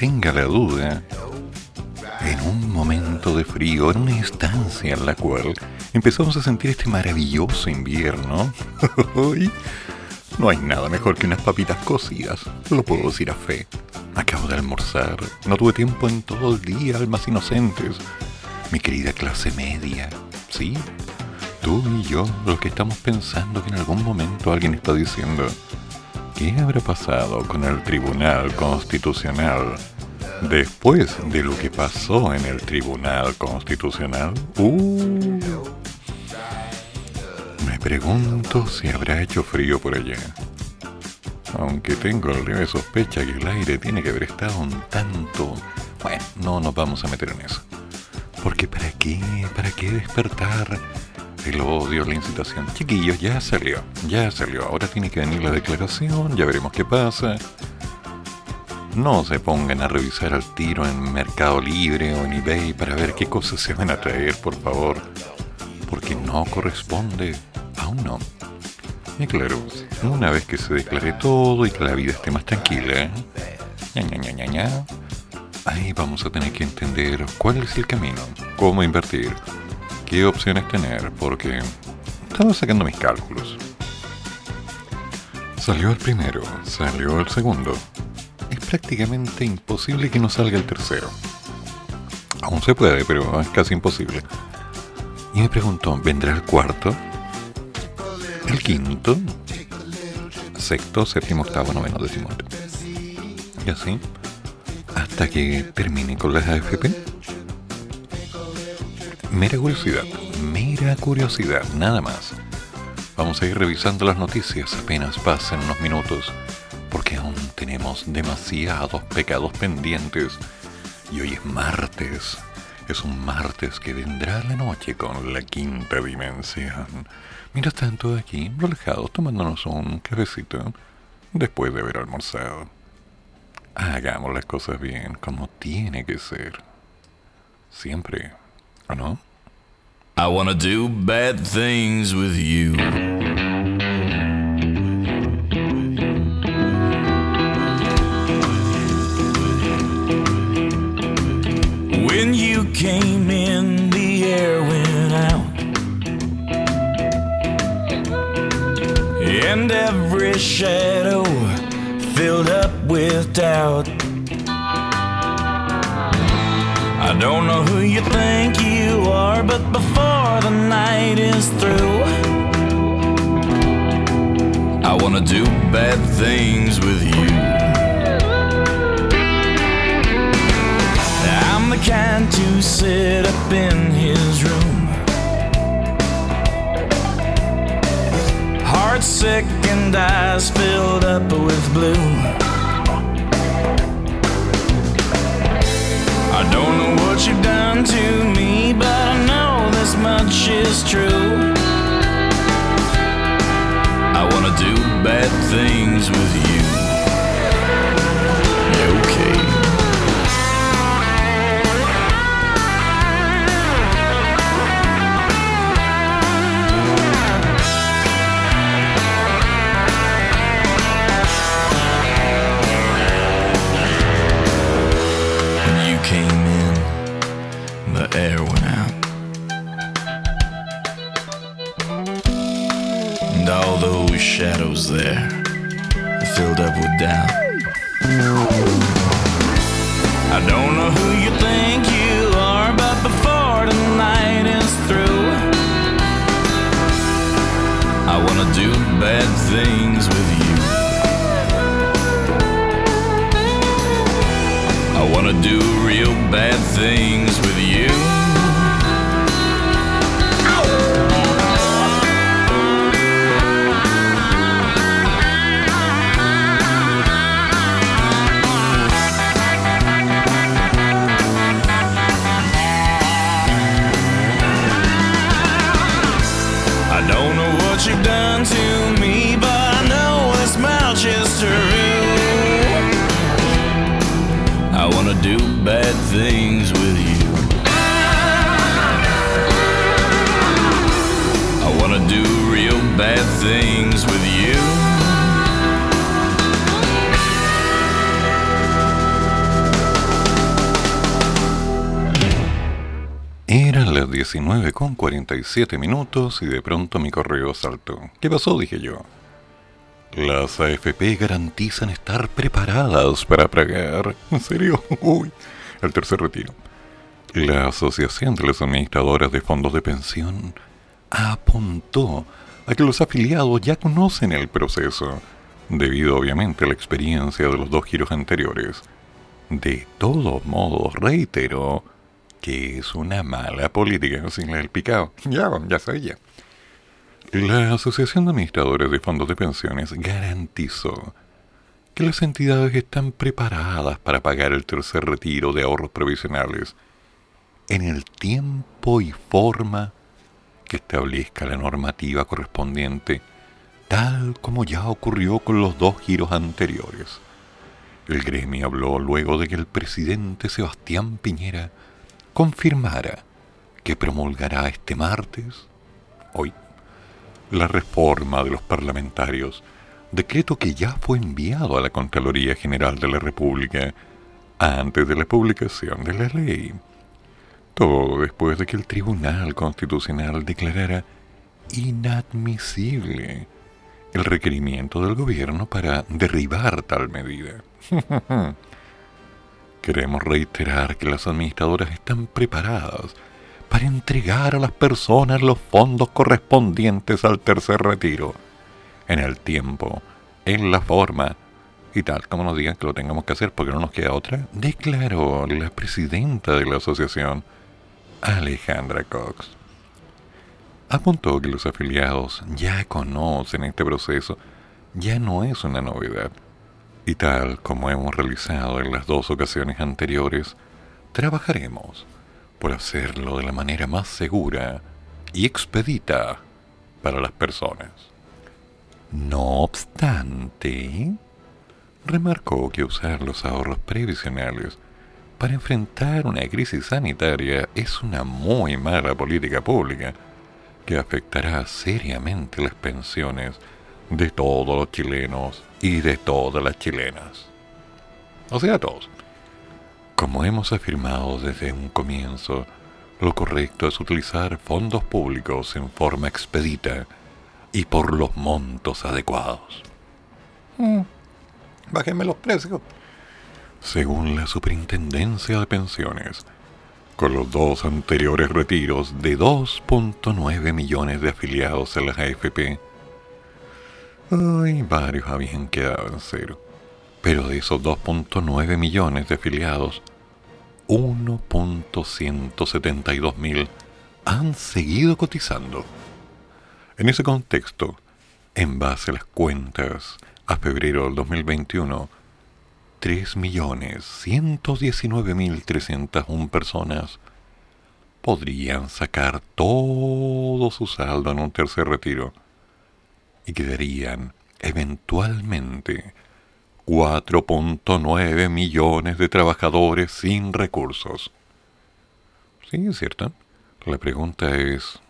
Tenga la duda, en un momento de frío, en una estancia en la cual empezamos a sentir este maravilloso invierno, no hay nada mejor que unas papitas cocidas, lo puedo decir a fe. Acabo de almorzar, no tuve tiempo en todo el día, almas inocentes. Mi querida clase media, ¿sí? Tú y yo, los que estamos pensando que en algún momento alguien está diciendo, ¿Qué habrá pasado con el Tribunal Constitucional después de lo que pasó en el Tribunal Constitucional? Uh, me pregunto si habrá hecho frío por allá. Aunque tengo la leve sospecha que el aire tiene que haber estado un tanto... Bueno, no nos vamos a meter en eso. Porque ¿para qué? ¿Para qué despertar? El odio, la incitación. Chiquillos, ya salió, ya salió. Ahora tiene que venir la declaración, ya veremos qué pasa. No se pongan a revisar al tiro en Mercado Libre o en eBay para ver qué cosas se van a traer, por favor. Porque no corresponde. Aún no. Y claro, una vez que se declare todo y que la vida esté más tranquila, ahí vamos a tener que entender cuál es el camino, cómo invertir, qué opciones tener, porque estaba sacando mis cálculos. Salió el primero, salió el segundo. Es prácticamente imposible que no salga el tercero. Aún se puede, pero es casi imposible. Y me preguntó, ¿vendrá el cuarto? ¿El quinto? Sexto, séptimo, octavo, noveno, décimo. Y así, hasta que termine con las AFP mera curiosidad, mera curiosidad, nada más. Vamos a ir revisando las noticias apenas pasen unos minutos, porque aún tenemos demasiados pecados pendientes. Y hoy es martes. Es un martes que vendrá la noche con la quinta dimensión. Mientras tanto, aquí, relajados, tomándonos un cafecito después de haber almorzado. Hagamos las cosas bien, como tiene que ser. Siempre. ¿O no? I wanna do bad things with you. When you came in, the air went out. And every shadow filled up with doubt. I don't know who you think you are, but before the night is through, I wanna do bad things with you. I'm the kind to sit up in his room, heart sick and eyes filled up with blue. I don't know what you've done to me, but I know this much is true. I wanna do bad things with you. down. 47 minutos y de pronto mi correo saltó. ¿Qué pasó? dije yo. Las AFP garantizan estar preparadas para pagar. ¿En serio? Uy, el tercer retiro. La Asociación de las Administradoras de Fondos de Pensión apuntó a que los afiliados ya conocen el proceso, debido obviamente a la experiencia de los dos giros anteriores. De todos modos, reitero que es una mala política sin la del picado. Ya, ya sabía. La Asociación de Administradores de Fondos de Pensiones garantizó que las entidades están preparadas para pagar el tercer retiro de ahorros provisionales en el tiempo y forma que establezca la normativa correspondiente, tal como ya ocurrió con los dos giros anteriores. El gremio habló luego de que el presidente Sebastián Piñera confirmara que promulgará este martes, hoy, la reforma de los parlamentarios, decreto que ya fue enviado a la Contraloría General de la República antes de la publicación de la ley. Todo después de que el Tribunal Constitucional declarara inadmisible el requerimiento del gobierno para derribar tal medida. Queremos reiterar que las administradoras están preparadas para entregar a las personas los fondos correspondientes al tercer retiro, en el tiempo, en la forma y tal como nos digan que lo tengamos que hacer porque no nos queda otra, declaró la presidenta de la asociación, Alejandra Cox. Apuntó que los afiliados ya conocen este proceso, ya no es una novedad y tal como hemos realizado en las dos ocasiones anteriores, trabajaremos por hacerlo de la manera más segura y expedita para las personas. No obstante, remarcó que usar los ahorros previsionales para enfrentar una crisis sanitaria es una muy mala política pública que afectará seriamente las pensiones de todos los chilenos y de todas las chilenas. O sea, todos. Como hemos afirmado desde un comienzo, lo correcto es utilizar fondos públicos en forma expedita y por los montos adecuados. Mm. Bájenme los precios. Según la Superintendencia de Pensiones, con los dos anteriores retiros de 2.9 millones de afiliados a las AFP, Ay, varios habían quedado en cero. Pero de esos 2.9 millones de afiliados, 1.172 mil han seguido cotizando. En ese contexto, en base a las cuentas a febrero del 2021, 3.119.301 personas podrían sacar todo su saldo en un tercer retiro y quedarían eventualmente 4.9 millones de trabajadores sin recursos. Sí, es cierto. La pregunta es,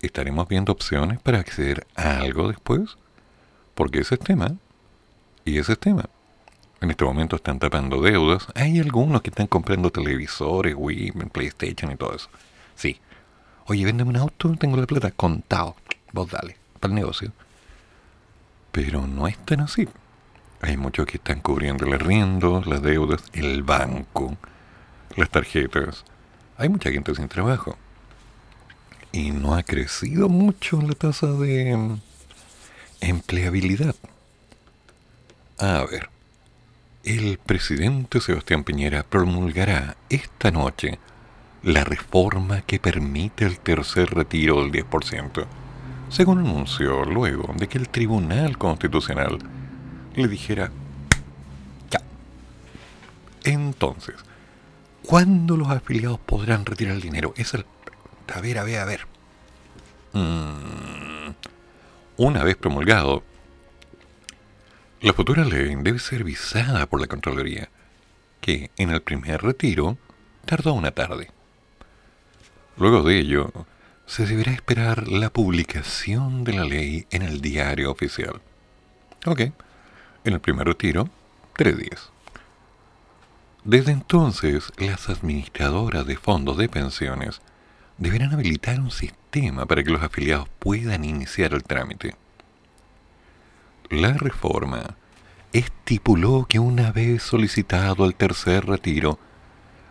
¿estaremos viendo opciones para acceder a algo después? Porque ese es tema. Y ese es tema. En este momento están tapando deudas. Hay algunos que están comprando televisores, Wii, PlayStation y todo eso. Sí. Oye, véndeme un auto, tengo la plata contado. Vos dale, para negocio. Pero no es tan así. Hay muchos que están cubriendo el arriendo, las deudas, el banco, las tarjetas. Hay mucha gente sin trabajo. Y no ha crecido mucho la tasa de mm, empleabilidad. A ver, el presidente Sebastián Piñera promulgará esta noche la reforma que permite el tercer retiro del 10%, según anunció luego de que el Tribunal Constitucional le dijera, ya. Entonces, ¿cuándo los afiliados podrán retirar el dinero? Es el... A ver, a ver, a ver. Mm, una vez promulgado, la futura ley debe ser visada por la Contraloría, que en el primer retiro tardó una tarde. Luego de ello, se deberá esperar la publicación de la ley en el diario oficial. Ok, en el primer retiro, tres días. Desde entonces, las administradoras de fondos de pensiones deberán habilitar un sistema para que los afiliados puedan iniciar el trámite. La reforma estipuló que una vez solicitado el tercer retiro,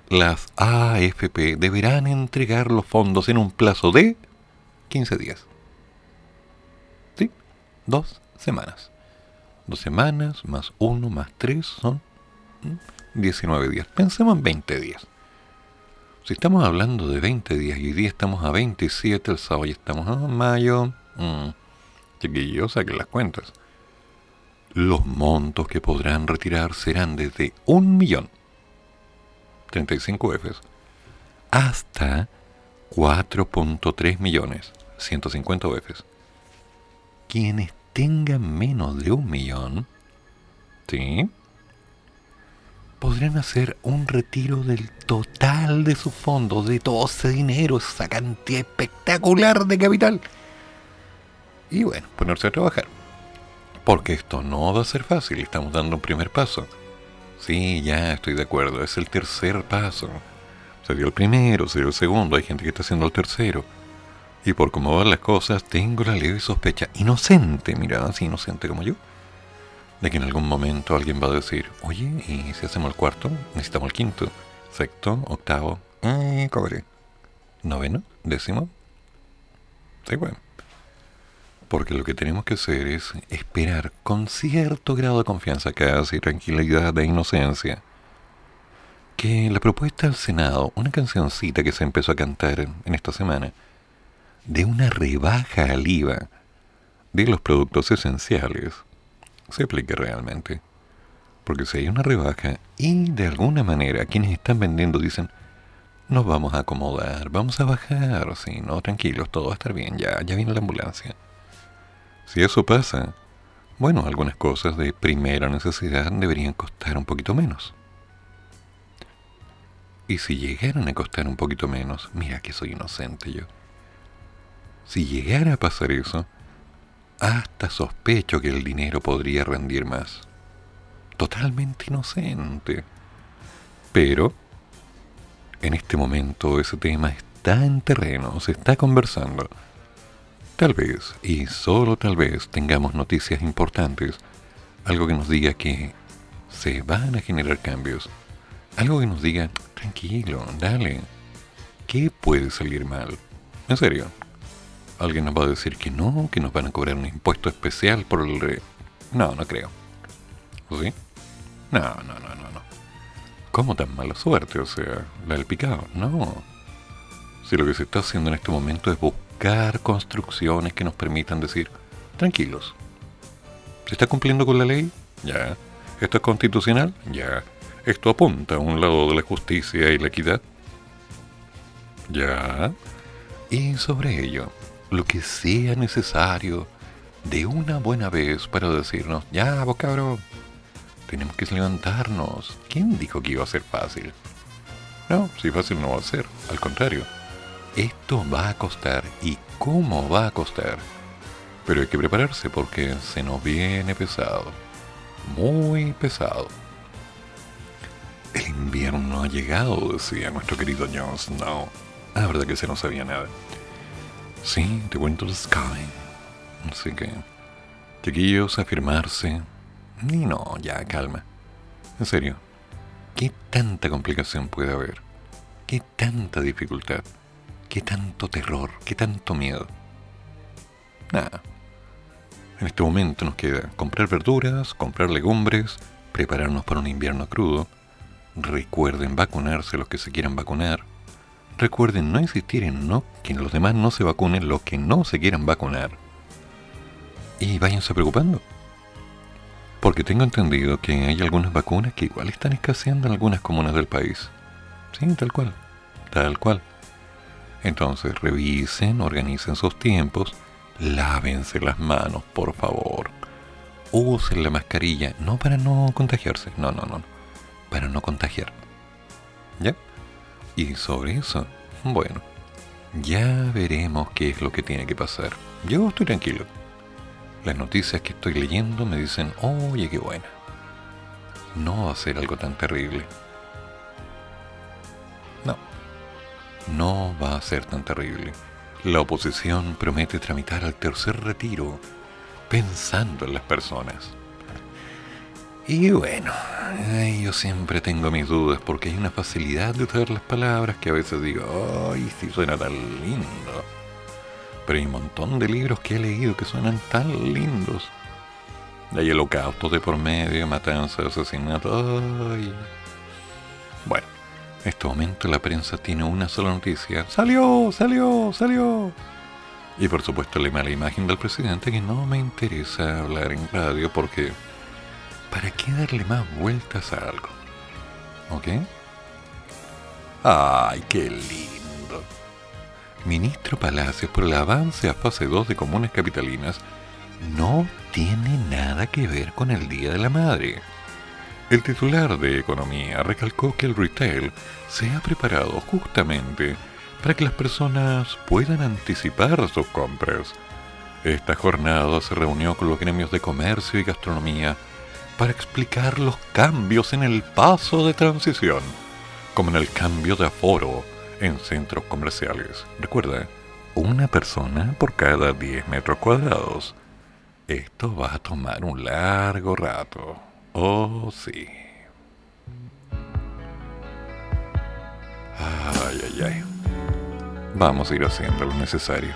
las AFP deberán entregar los fondos en un plazo de 15 días. ¿Sí? Dos semanas. Dos semanas más uno más tres son 19 días. Pensemos en 20 días. Si estamos hablando de 20 días y hoy día estamos a 27, el sábado ya estamos a mayo. Mmm, chiquillos, saquen las cuentas. Los montos que podrán retirar serán desde un millón 35 Fs hasta 4.3 millones 150 Fs. Quienes tengan menos de un millón, ¿sí? podrán hacer un retiro del total de sus fondos, de todo ese dinero, esa cantidad espectacular de capital. Y bueno, ponerse a trabajar. Porque esto no va a ser fácil, estamos dando un primer paso. Sí, ya estoy de acuerdo, es el tercer paso. Se dio el primero, se dio el segundo, hay gente que está haciendo el tercero. Y por cómo van las cosas, tengo la leve sospecha, inocente, mira, así inocente como yo, de que en algún momento alguien va a decir, oye, ¿y si hacemos el cuarto? Necesitamos el quinto, sexto, octavo, eh, cobre, noveno, décimo. Sí, bueno porque lo que tenemos que hacer es esperar con cierto grado de confianza casi, tranquilidad e inocencia, que la propuesta del Senado, una cancioncita que se empezó a cantar en esta semana, de una rebaja al IVA de los productos esenciales, se aplique realmente. Porque si hay una rebaja y de alguna manera quienes están vendiendo dicen, nos vamos a acomodar, vamos a bajar, sí, no, tranquilos, todo va a estar bien, ya, ya viene la ambulancia si eso pasa, bueno, algunas cosas de primera necesidad deberían costar un poquito menos. Y si llegaran a costar un poquito menos, mira que soy inocente yo. Si llegara a pasar eso, hasta sospecho que el dinero podría rendir más. Totalmente inocente. Pero, en este momento ese tema está en terreno, se está conversando. Tal vez, y solo tal vez, tengamos noticias importantes, algo que nos diga que se van a generar cambios, algo que nos diga, tranquilo, dale, ¿qué puede salir mal? En serio, alguien nos va a decir que no, que nos van a cobrar un impuesto especial por el... Re... No, no creo. ¿Sí? No, no, no, no, no. ¿Cómo tan mala suerte? O sea, la del picado. No. Si lo que se está haciendo en este momento es buscar construcciones que nos permitan decir, tranquilos, ¿se está cumpliendo con la ley? Ya. ¿Esto es constitucional? Ya. ¿Esto apunta a un lado de la justicia y la equidad? Ya. Y sobre ello, lo que sea necesario de una buena vez para decirnos, ya, vos cabrón, tenemos que levantarnos. ¿Quién dijo que iba a ser fácil? No, si fácil no va a ser, al contrario esto va a costar y cómo va a costar. Pero hay que prepararse porque se nos viene pesado. Muy pesado. El invierno ha llegado, decía nuestro querido Jon Snow. La verdad que se no sabía nada. Sí, The Winter Sky. Así que Chiquillos, afirmarse. Y no, ya, calma. En serio, ¿qué tanta complicación puede haber? ¿Qué tanta dificultad? ¿Qué tanto terror? ¿Qué tanto miedo? Nada. En este momento nos queda comprar verduras, comprar legumbres, prepararnos para un invierno crudo. Recuerden vacunarse los que se quieran vacunar. Recuerden no insistir en no que los demás no se vacunen los que no se quieran vacunar. Y váyanse preocupando. Porque tengo entendido que hay algunas vacunas que igual están escaseando en algunas comunas del país. Sí, tal cual. Tal cual. Entonces revisen, organicen sus tiempos, lávense las manos, por favor. Usen la mascarilla, no para no contagiarse, no, no, no, para no contagiar. ¿Ya? Y sobre eso, bueno, ya veremos qué es lo que tiene que pasar. Yo estoy tranquilo las noticias que estoy leyendo me dicen, oye, qué buena. No va a ser algo tan terrible. No va a ser tan terrible. La oposición promete tramitar al tercer retiro pensando en las personas. Y bueno, yo siempre tengo mis dudas porque hay una facilidad de usar las palabras que a veces digo, ay, si suena tan lindo. Pero hay un montón de libros que he leído que suenan tan lindos. Hay holocaustos de por medio, matanzas, asesinatos. Bueno, en este momento la prensa tiene una sola noticia. ¡Salió! ¡Salió! ¡Salió! Y por supuesto la mala imagen del presidente que no me interesa hablar en radio porque ¿para qué darle más vueltas a algo? ¿Ok? ¡Ay, qué lindo! ministro Palacios por el avance a fase 2 de comunes capitalinas no tiene nada que ver con el Día de la Madre. El titular de Economía recalcó que el retail se ha preparado justamente para que las personas puedan anticipar sus compras. Esta jornada se reunió con los gremios de comercio y gastronomía para explicar los cambios en el paso de transición, como en el cambio de aforo, en centros comerciales. Recuerda, una persona por cada 10 metros cuadrados. Esto va a tomar un largo rato. Oh, sí. Ay, ay, ay. Vamos a ir haciendo lo necesario.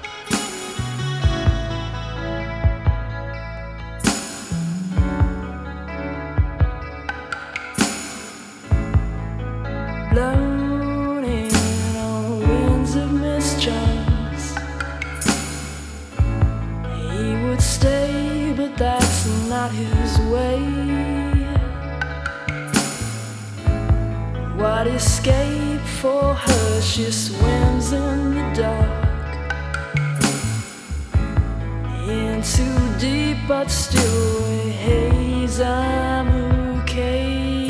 not his way. What escape for her? She swims in the dark. In too deep, but still a haze. I'm okay.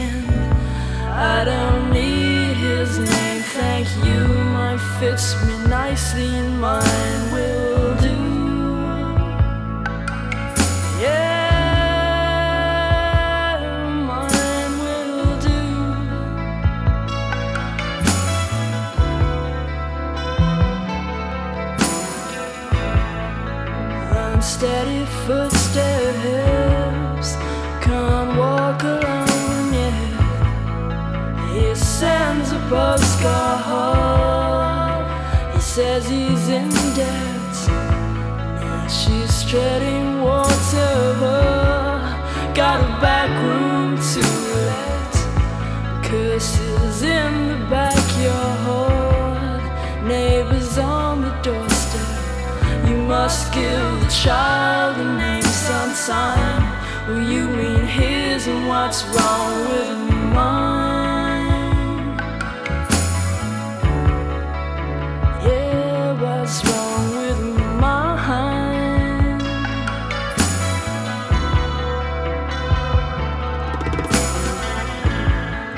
And I don't need his name, thank you. Mine fits me nicely, in mine steady footsteps can't walk alone yet. He sends a postcard. He says he's in debt. Now she's treading water. Got a back room to let. Curses in the backyard. Neighbors on must give the child a name sometime. Will you mean his and what's wrong with mine? Yeah, what's wrong with mine?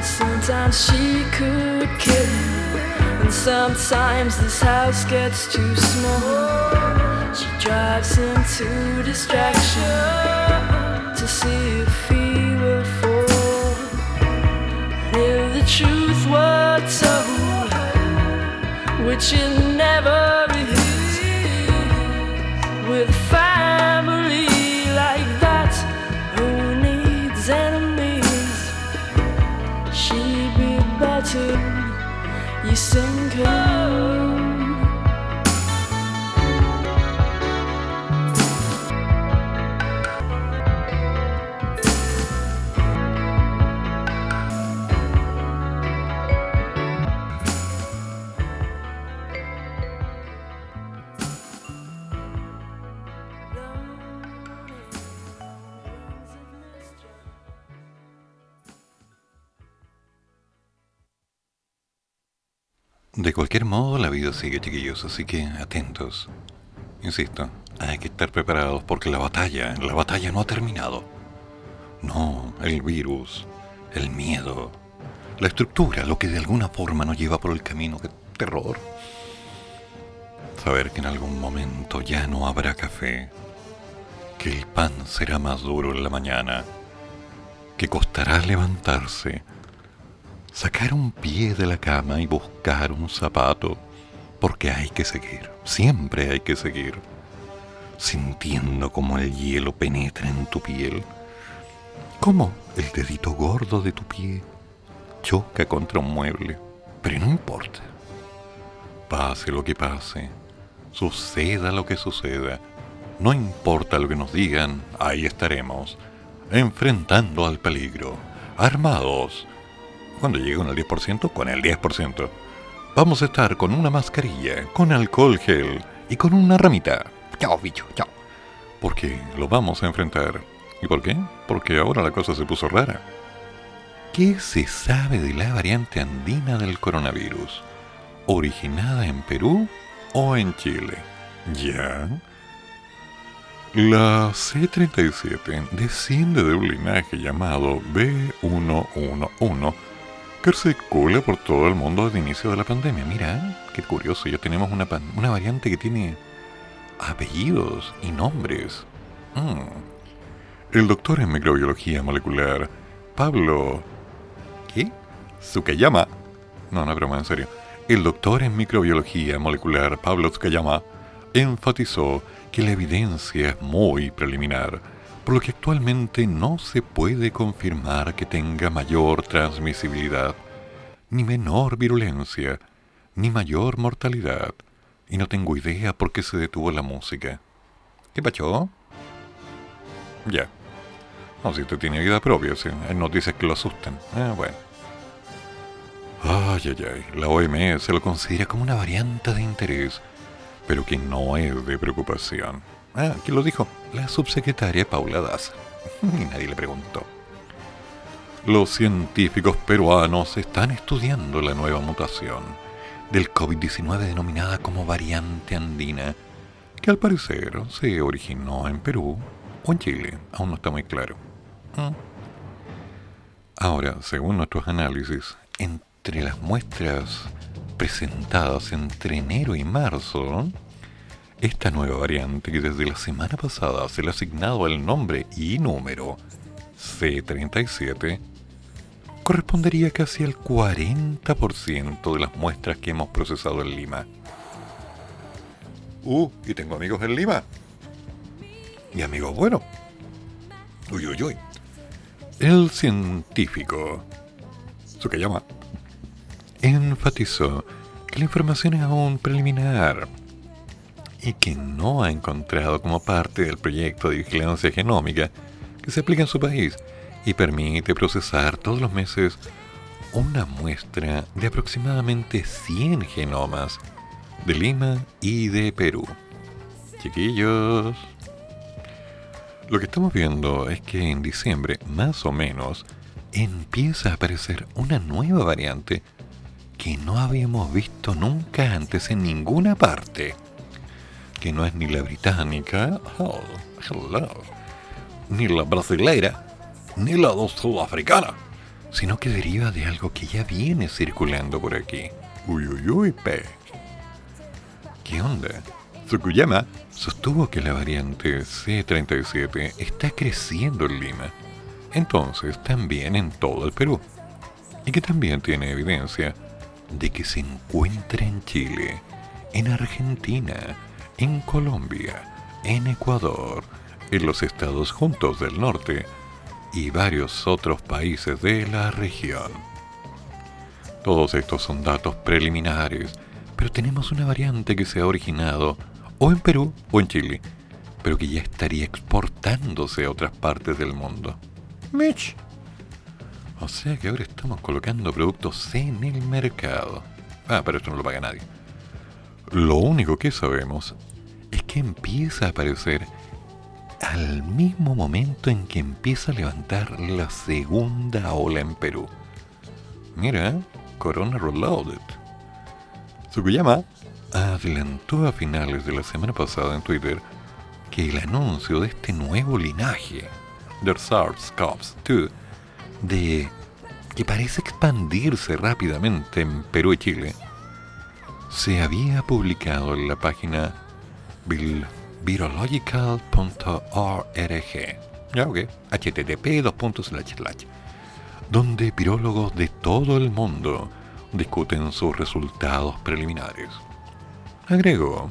Sometimes she could kill and sometimes this house gets too small drives him to distraction to see if he will fall. And if the truth were told, which it never is, with family like that who needs enemies, she'd be better. You sink her. Cualquier modo, la vida sigue, chiquillos, así que atentos. Insisto, hay que estar preparados porque la batalla, la batalla no ha terminado. No, el virus, el miedo, la estructura, lo que de alguna forma nos lleva por el camino, que terror. Saber que en algún momento ya no habrá café, que el pan será más duro en la mañana, que costará levantarse, sacar un pie de la cama y buscar un zapato, porque hay que seguir, siempre hay que seguir, sintiendo como el hielo penetra en tu piel, como el dedito gordo de tu pie choca contra un mueble, pero no importa. Pase lo que pase, suceda lo que suceda, no importa lo que nos digan, ahí estaremos, enfrentando al peligro, armados. Cuando lleguen al 10%, con el 10%. Vamos a estar con una mascarilla, con alcohol gel y con una ramita. Chao, bicho, chao. Porque lo vamos a enfrentar. ¿Y por qué? Porque ahora la cosa se puso rara. ¿Qué se sabe de la variante andina del coronavirus? ¿Originada en Perú o en Chile? Ya. La C-37 desciende de un linaje llamado B111 que circula por todo el mundo desde el inicio de la pandemia. Mira, qué curioso, ya tenemos una, una variante que tiene apellidos y nombres. Mm. El doctor en microbiología molecular, Pablo... ¿Qué? Tsukayama. No, no, broma, en serio. El doctor en microbiología molecular, Pablo Tsukayama, enfatizó que la evidencia es muy preliminar, por lo que actualmente no se puede confirmar que tenga mayor transmisibilidad, ni menor virulencia, ni mayor mortalidad, y no tengo idea por qué se detuvo la música. ¿Qué pachó? Ya. No, si usted tiene vida propia, si hay noticias que lo asustan. Ah, bueno. Ay, ay, ay. La OMS lo considera como una variante de interés pero que no es de preocupación. Ah, ¿quién lo dijo? La subsecretaria Paula Daza. y nadie le preguntó. Los científicos peruanos están estudiando la nueva mutación del COVID-19 denominada como variante andina, que al parecer se originó en Perú o en Chile, aún no está muy claro. ¿Mm? Ahora, según nuestros análisis, entre las muestras presentadas entre enero y marzo, esta nueva variante que desde la semana pasada se le ha asignado el nombre y número C37 correspondería casi al 40% de las muestras que hemos procesado en Lima. Uh, y tengo amigos en Lima. Y amigos buenos. Uy, uy, uy. El científico, llama enfatizó que la información es aún preliminar y que no ha encontrado como parte del proyecto de vigilancia genómica que se aplica en su país y permite procesar todos los meses una muestra de aproximadamente 100 genomas de Lima y de Perú. Chiquillos, lo que estamos viendo es que en diciembre, más o menos, empieza a aparecer una nueva variante que no habíamos visto nunca antes en ninguna parte. Que no es ni la británica, oh, ni la brasileira, ni la sudafricana, sino que deriva de algo que ya viene circulando por aquí. Uy, uy, uy, pe. ¿Qué onda? Tsukuyama sostuvo que la variante C37 está creciendo en Lima, entonces también en todo el Perú, y que también tiene evidencia de que se encuentra en Chile, en Argentina, en Colombia, en Ecuador, en los Estados Juntos del Norte y varios otros países de la región. Todos estos son datos preliminares, pero tenemos una variante que se ha originado o en Perú o en Chile, pero que ya estaría exportándose a otras partes del mundo. Mitch. O sea que ahora estamos colocando productos en el mercado. Ah, pero esto no lo paga nadie. Lo único que sabemos es que empieza a aparecer al mismo momento en que empieza a levantar la segunda ola en Perú. Mira, Corona Reloaded. Tsukuyama adelantó a finales de la semana pasada en Twitter que el anuncio de este nuevo linaje de SARS-CoV-2 de que parece expandirse rápidamente en Perú y Chile se había publicado en la página virological.org ya ok. Http donde virólogos de todo el mundo discuten sus resultados preliminares. Agregó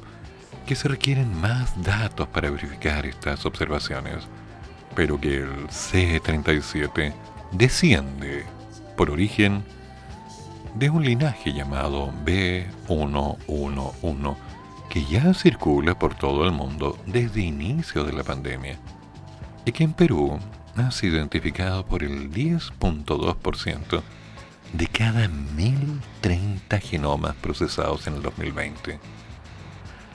que se requieren más datos para verificar estas observaciones, pero que el C-37 desciende por origen de un linaje llamado B111 que ya circula por todo el mundo desde inicio de la pandemia y que en Perú ha sido identificado por el 10.2% de cada 1030 genomas procesados en el 2020.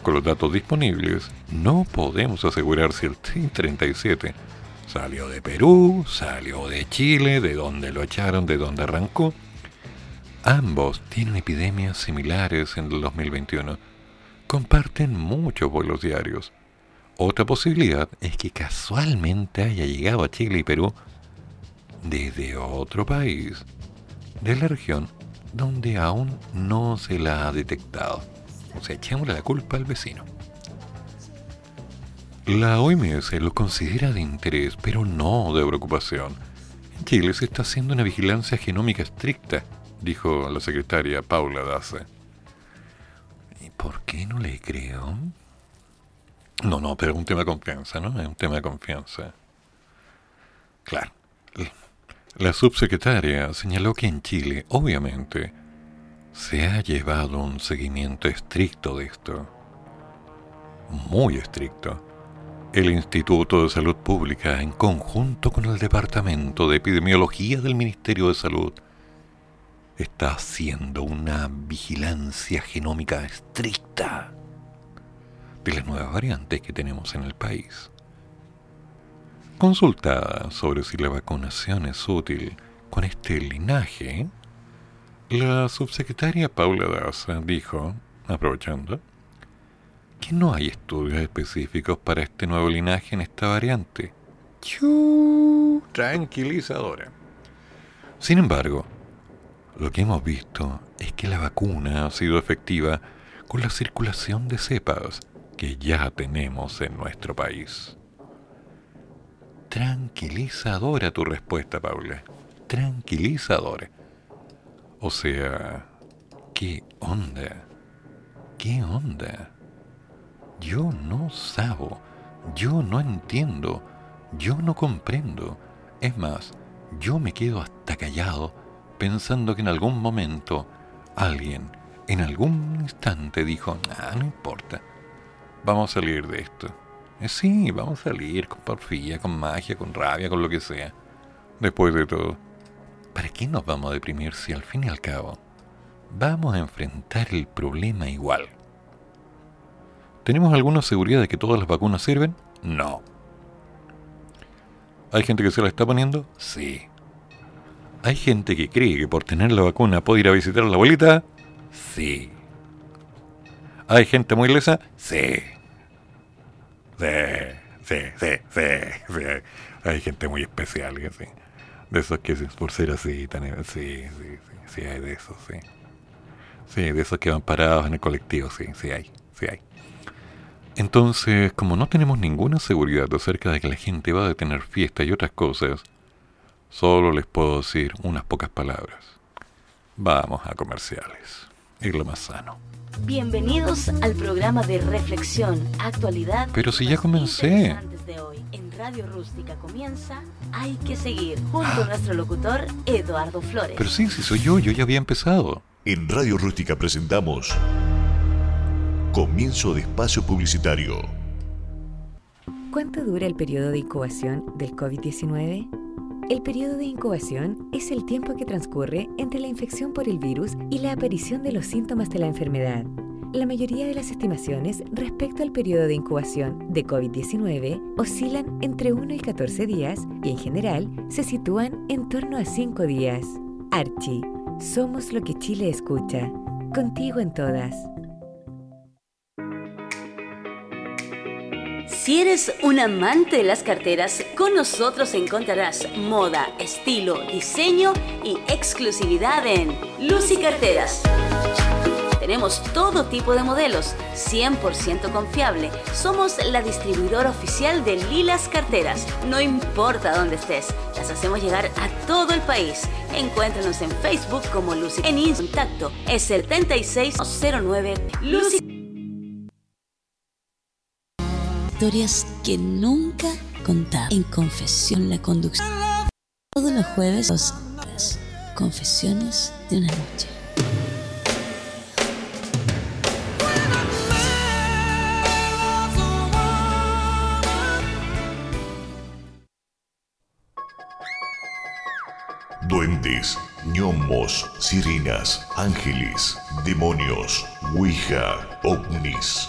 Con los datos disponibles, no podemos asegurar si el T-37 salió de Perú, salió de Chile, de donde lo echaron, de donde arrancó. Ambos tienen epidemias similares en el 2021. Comparten muchos vuelos diarios. Otra posibilidad es que casualmente haya llegado a Chile y Perú desde otro país de la región donde aún no se la ha detectado. O sea, echémosle la culpa al vecino. La OMS lo considera de interés, pero no de preocupación. En Chile se está haciendo una vigilancia genómica estricta, dijo la secretaria Paula Dace. ¿Y por qué no le creo? No, no, pero es un tema de confianza, ¿no? Es un tema de confianza. Claro. La subsecretaria señaló que en Chile, obviamente, se ha llevado un seguimiento estricto de esto. Muy estricto. El Instituto de Salud Pública, en conjunto con el Departamento de Epidemiología del Ministerio de Salud, está haciendo una vigilancia genómica estricta de las nuevas variantes que tenemos en el país. Consultada sobre si la vacunación es útil con este linaje, la subsecretaria Paula Daza dijo, aprovechando, que no hay estudios específicos para este nuevo linaje en esta variante. tranquilizadora. Sin embargo, lo que hemos visto es que la vacuna ha sido efectiva con la circulación de cepas que ya tenemos en nuestro país. Tranquilizadora tu respuesta, Paula. Tranquilizadora. O sea, ¿qué onda? ¿Qué onda? Yo no sabo, yo no entiendo, yo no comprendo. Es más, yo me quedo hasta callado pensando que en algún momento alguien, en algún instante dijo, ah, no importa, vamos a salir de esto. Eh, sí, vamos a salir con porfía, con magia, con rabia, con lo que sea. Después de todo. ¿Para qué nos vamos a deprimir si al fin y al cabo vamos a enfrentar el problema igual? ¿Tenemos alguna seguridad de que todas las vacunas sirven? No. ¿Hay gente que se la está poniendo? Sí. ¿Hay gente que cree que por tener la vacuna puede ir a visitar a la abuelita? Sí. ¿Hay gente muy lesa? Sí. Sí, sí, sí, sí, sí. Hay gente muy especial, sí de esos que por ser así, tan, sí, sí, sí, hay de esos, sí. Sí, de esos que van parados en el colectivo, sí, sí hay, sí hay. Entonces, como no tenemos ninguna seguridad acerca de que la gente va a tener fiesta y otras cosas, solo les puedo decir unas pocas palabras. Vamos a comerciales. Es lo más sano. Bienvenidos al programa de reflexión, actualidad. Pero si ya comencé. Radio Rústica comienza, hay que seguir junto a nuestro locutor Eduardo Flores. Pero sí, sí soy yo, yo ya había empezado. En Radio Rústica presentamos Comienzo de Espacio Publicitario. ¿Cuánto dura el periodo de incubación del COVID-19? El periodo de incubación es el tiempo que transcurre entre la infección por el virus y la aparición de los síntomas de la enfermedad. La mayoría de las estimaciones respecto al periodo de incubación de COVID-19 oscilan entre 1 y 14 días y en general se sitúan en torno a 5 días. Archie, somos lo que Chile escucha. contigo en todas. Si eres un amante de las carteras, con nosotros encontrarás moda, estilo, diseño y exclusividad en Lucy Carteras. Tenemos todo tipo de modelos, 100% confiable. Somos la distribuidora oficial de Lilas Carteras. No importa dónde estés, las hacemos llegar a todo el país. Encuéntranos en Facebook como Lucy. En contacto es el 3609 Lucy. Historias que nunca contaba. En Confesión la Conducción. Todos los jueves, horas. Confesiones de una noche. Duendes, gnomos, sirenas, ángeles, demonios, ouija, ovnis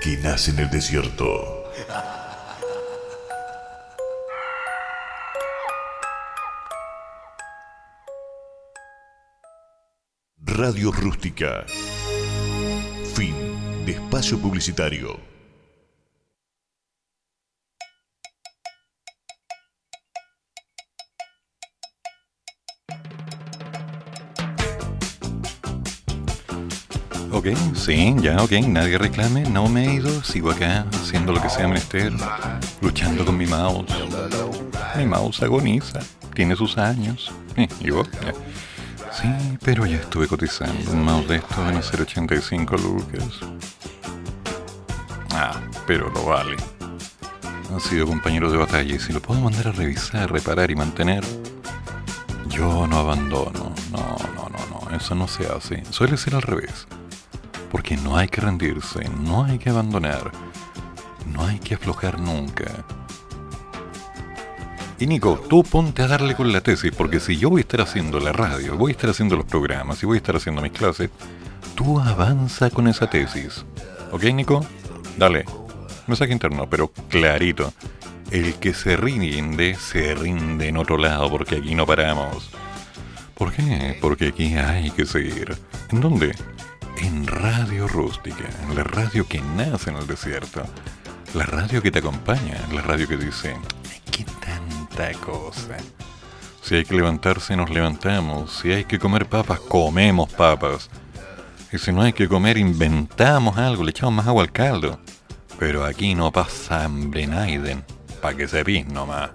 que nace en el desierto. Radio Rústica. Fin de espacio publicitario. Ok, sí, ya, ok, nadie reclame, no me he ido, sigo acá haciendo lo que sea menester, luchando con mi mouse. Mi mouse agoniza, tiene sus años. Eh, ¿Y vos? Ya. Sí, pero ya estuve cotizando un mouse de estos van a ser 85 lucas. Ah, pero lo vale. Han sido compañeros de batalla y si lo puedo mandar a revisar, reparar y mantener, yo no abandono. No, no, no, no, eso no se hace. Suele ser al revés. Porque no hay que rendirse, no hay que abandonar, no hay que aflojar nunca. Y Nico, tú ponte a darle con la tesis, porque si yo voy a estar haciendo la radio, voy a estar haciendo los programas y voy a estar haciendo mis clases, tú avanza con esa tesis. ¿Ok, Nico? Dale. Mensaje interno, pero clarito. El que se rinde, se rinde en otro lado, porque aquí no paramos. ¿Por qué? Porque aquí hay que seguir. ¿En dónde? En Radio Rústica, en la radio que nace en el desierto. La radio que te acompaña, la radio que dice, "Ay, ¿qué tanta cosa? Si hay que levantarse, nos levantamos. Si hay que comer papas, comemos papas. Y si no hay que comer, inventamos algo, le echamos más agua al caldo. Pero aquí no pasa hambre, Naiden. Pa' que sepís nomás.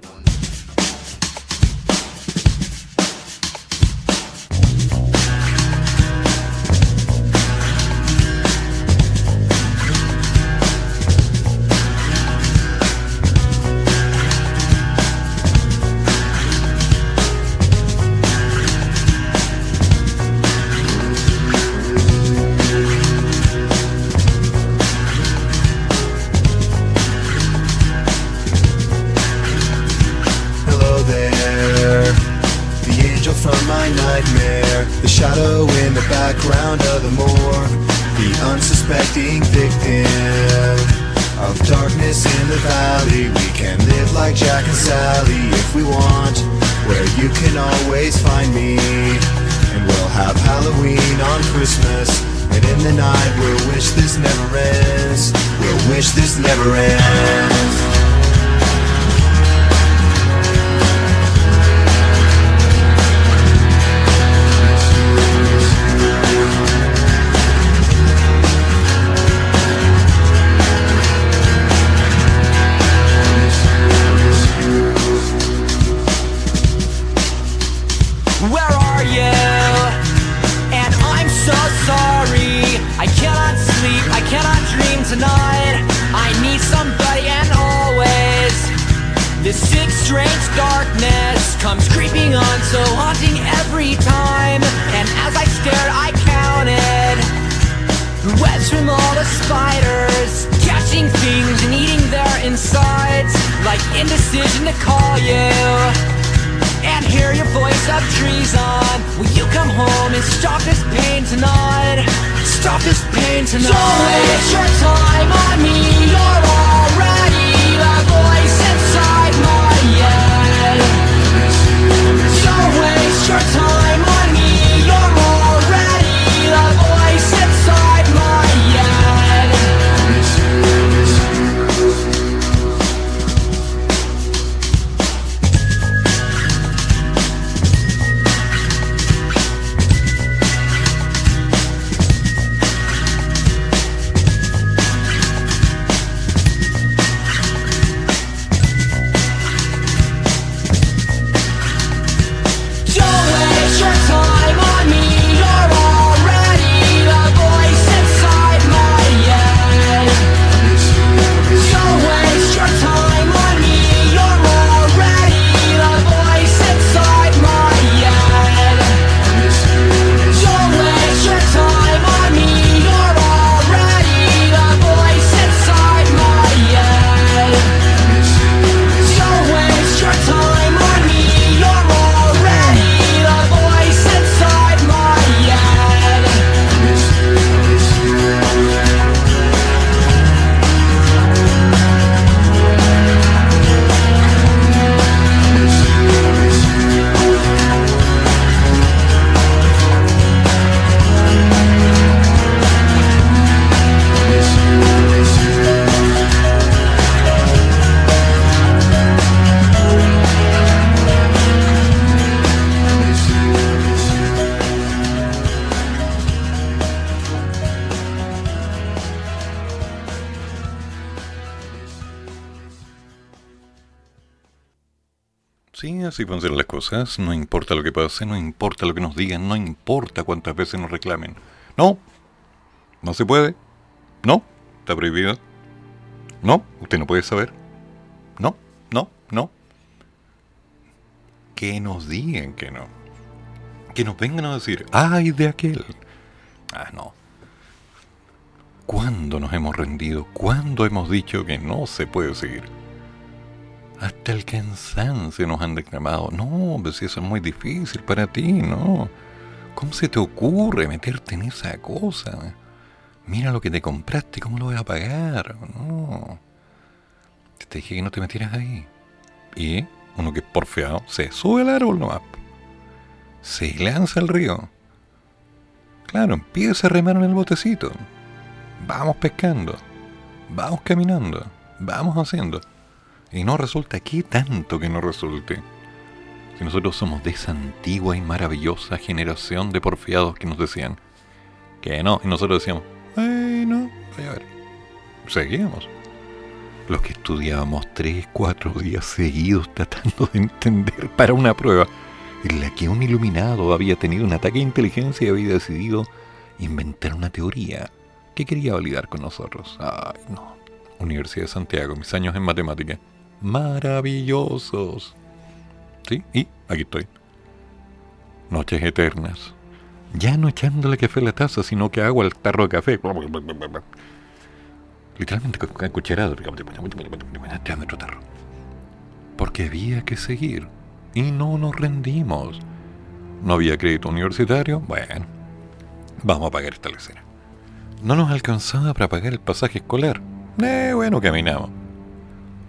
Así van a ser las cosas. No importa lo que pase, no importa lo que nos digan, no importa cuántas veces nos reclamen. No, no se puede. No, está prohibido. No, usted no puede saber. No, no, no. Que nos digan que no. Que nos vengan a decir, ay de aquel. Ah, no. ¿Cuándo nos hemos rendido? ¿Cuándo hemos dicho que no se puede seguir? Hasta el cansancio nos han declamado. No, pues eso es muy difícil para ti, ¿no? ¿Cómo se te ocurre meterte en esa cosa? Mira lo que te compraste, ¿cómo lo voy a pagar? No. Te dije que no te metieras ahí. Y uno que es porfiado se sube al árbol nomás. Se lanza al río. Claro, empieza a remar en el botecito. Vamos pescando. Vamos caminando. Vamos haciendo. Y no resulta, ¿qué tanto que no resulte? Si nosotros somos de esa antigua y maravillosa generación de porfiados que nos decían que no, y nosotros decíamos, bueno, voy a ver. Seguíamos. Los que estudiábamos tres, cuatro días seguidos tratando de entender para una prueba en la que un iluminado había tenido un ataque de inteligencia y había decidido inventar una teoría que quería validar con nosotros. Ay, no. Universidad de Santiago, mis años en matemática. Maravillosos. ¿Sí? Y aquí estoy. Noches eternas. Ya no echándole café a la taza, sino que agua al tarro de café. Literalmente con cucharada. Dame otro tarro. Porque había que seguir. Y no nos rendimos. No había crédito universitario. Bueno, vamos a pagar esta lecera. No nos alcanzaba para pagar el pasaje escolar. Eh, bueno, caminamos.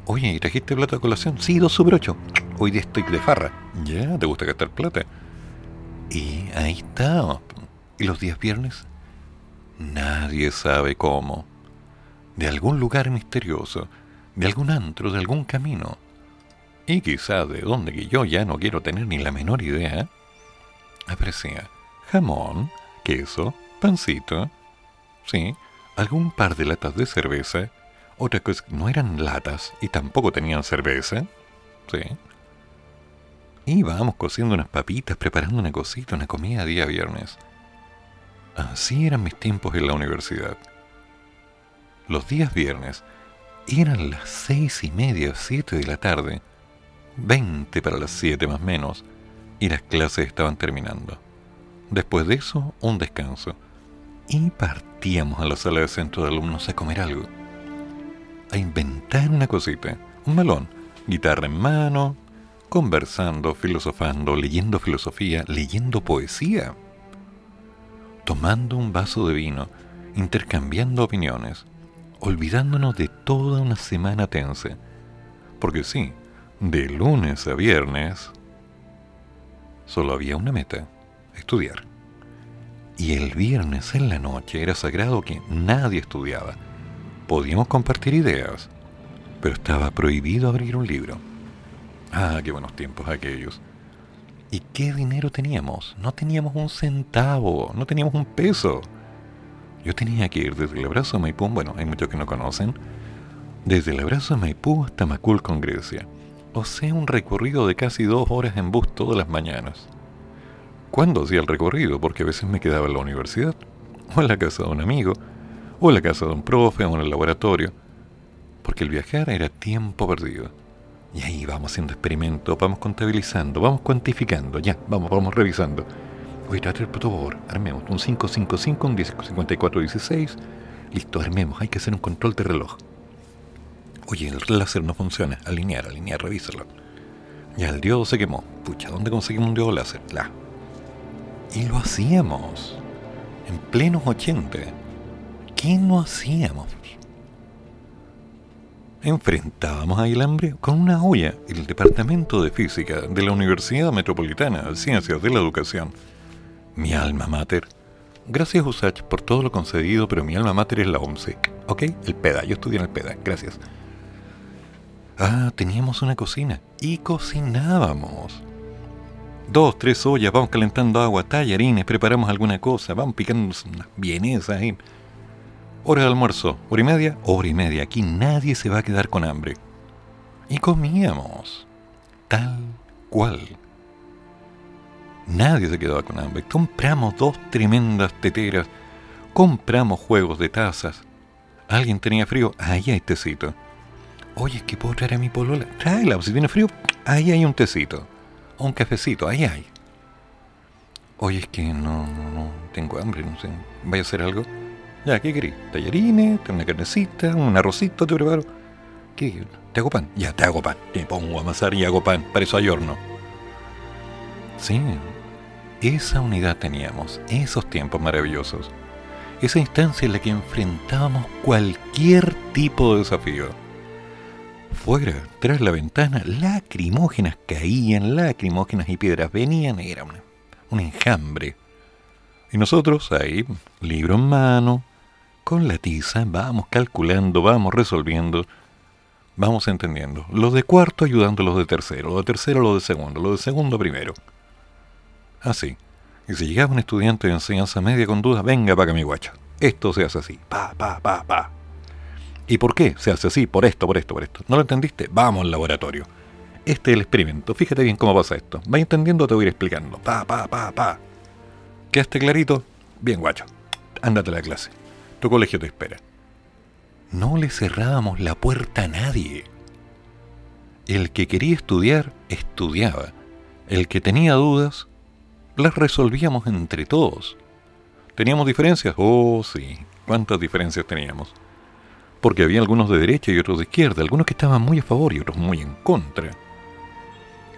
Oye, ¿y trajiste plata de colación? Sí, dos super ocho. Hoy día estoy de farra. Ya, ¿te gusta gastar plata? Y ahí estamos. ¿Y los días viernes? Nadie sabe cómo. De algún lugar misterioso, de algún antro, de algún camino. Y quizá de donde que yo ya no quiero tener ni la menor idea. Aparecía jamón, queso, pancito, sí, algún par de latas de cerveza, otra cosa, no eran latas y tampoco tenían cerveza, sí. Íbamos cociendo unas papitas, preparando una cosita, una comida día viernes. Así eran mis tiempos en la universidad. Los días viernes eran las seis y media, siete de la tarde, veinte para las siete más menos, y las clases estaban terminando. Después de eso, un descanso. Y partíamos a la sala de centro de alumnos a comer algo. A inventar una cosita, un melón, guitarra en mano, conversando, filosofando, leyendo filosofía, leyendo poesía, tomando un vaso de vino, intercambiando opiniones, olvidándonos de toda una semana tensa. Porque sí, de lunes a viernes solo había una meta, estudiar. Y el viernes en la noche era sagrado que nadie estudiaba. Podíamos compartir ideas, pero estaba prohibido abrir un libro. Ah, qué buenos tiempos aquellos. ¿Y qué dinero teníamos? No teníamos un centavo, no teníamos un peso. Yo tenía que ir desde el abrazo de Maipú, bueno, hay muchos que no conocen, desde el abrazo de Maipú hasta Macul con Grecia. O sea, un recorrido de casi dos horas en bus todas las mañanas. ¿Cuándo hacía el recorrido? Porque a veces me quedaba en la universidad, o en la casa de un amigo, o en la casa de un profe, o en el laboratorio. Porque el viajar era tiempo perdido. Y ahí vamos haciendo experimentos, vamos contabilizando, vamos cuantificando, ya, vamos, vamos revisando. Oye, trate por favor, armemos un 555, un 5416. Listo, armemos, hay que hacer un control de reloj. Oye, el láser no funciona, alinear, alinear, revísalo. Ya, el diodo se quemó. Pucha, ¿dónde conseguimos un diodo láser? Y lo hacíamos. En plenos 80. ¿Qué no hacíamos? enfrentábamos ahí el hambre con una olla. El Departamento de Física de la Universidad Metropolitana de Ciencias de la Educación. Mi alma mater. Gracias, Usach, por todo lo concedido, pero mi alma mater es la OMSE. ¿Ok? El PEDA. Yo estudié en el PEDA. Gracias. Ah, teníamos una cocina. Y cocinábamos. Dos, tres ollas, vamos calentando agua, tallarines, preparamos alguna cosa, vamos picando unas ahí. Hora de almuerzo, hora y media, hora y media. Aquí nadie se va a quedar con hambre. Y comíamos. Tal cual. Nadie se quedaba con hambre. Compramos dos tremendas teteras. Compramos juegos de tazas. ¿Alguien tenía frío? Ahí hay tecito. Oye, ¿qué puedo traer a mi polola? Tráela, si tiene frío, ahí hay un tecito. O un cafecito, ahí hay. Oye, es que no, no, no tengo hambre, no sé. ¿Vaya a hacer algo? Ya, ¿qué querés? Tallarines, una carnecita, un arrocito, te preparo. ¿Qué? ¿Te hago pan? Ya, te hago pan. Te pongo a amasar y hago pan. Para eso hay horno. Sí, esa unidad teníamos, esos tiempos maravillosos. Esa instancia en la que enfrentábamos cualquier tipo de desafío. Fuera, tras la ventana, lacrimógenas caían, lacrimógenas y piedras venían, era un enjambre. Y nosotros ahí, libro en mano, con la tiza vamos calculando, vamos resolviendo, vamos entendiendo. Los de cuarto ayudando los de tercero, los de tercero los de segundo, los de segundo primero. Así. Y si llegaba un estudiante de enseñanza media con dudas, venga para mi guacha. Esto se hace así. Pa, pa, pa, pa. ¿Y por qué se hace así? Por esto, por esto, por esto. ¿No lo entendiste? Vamos al laboratorio. Este es el experimento. Fíjate bien cómo pasa esto. Va entendiendo, te voy a ir explicando. Pa, pa, pa, pa. ¿Quedaste clarito? Bien, guacho. Ándate a la clase. Tu colegio te espera. No le cerrábamos la puerta a nadie. El que quería estudiar, estudiaba. El que tenía dudas, las resolvíamos entre todos. ¿Teníamos diferencias? Oh, sí. ¿Cuántas diferencias teníamos? Porque había algunos de derecha y otros de izquierda, algunos que estaban muy a favor y otros muy en contra.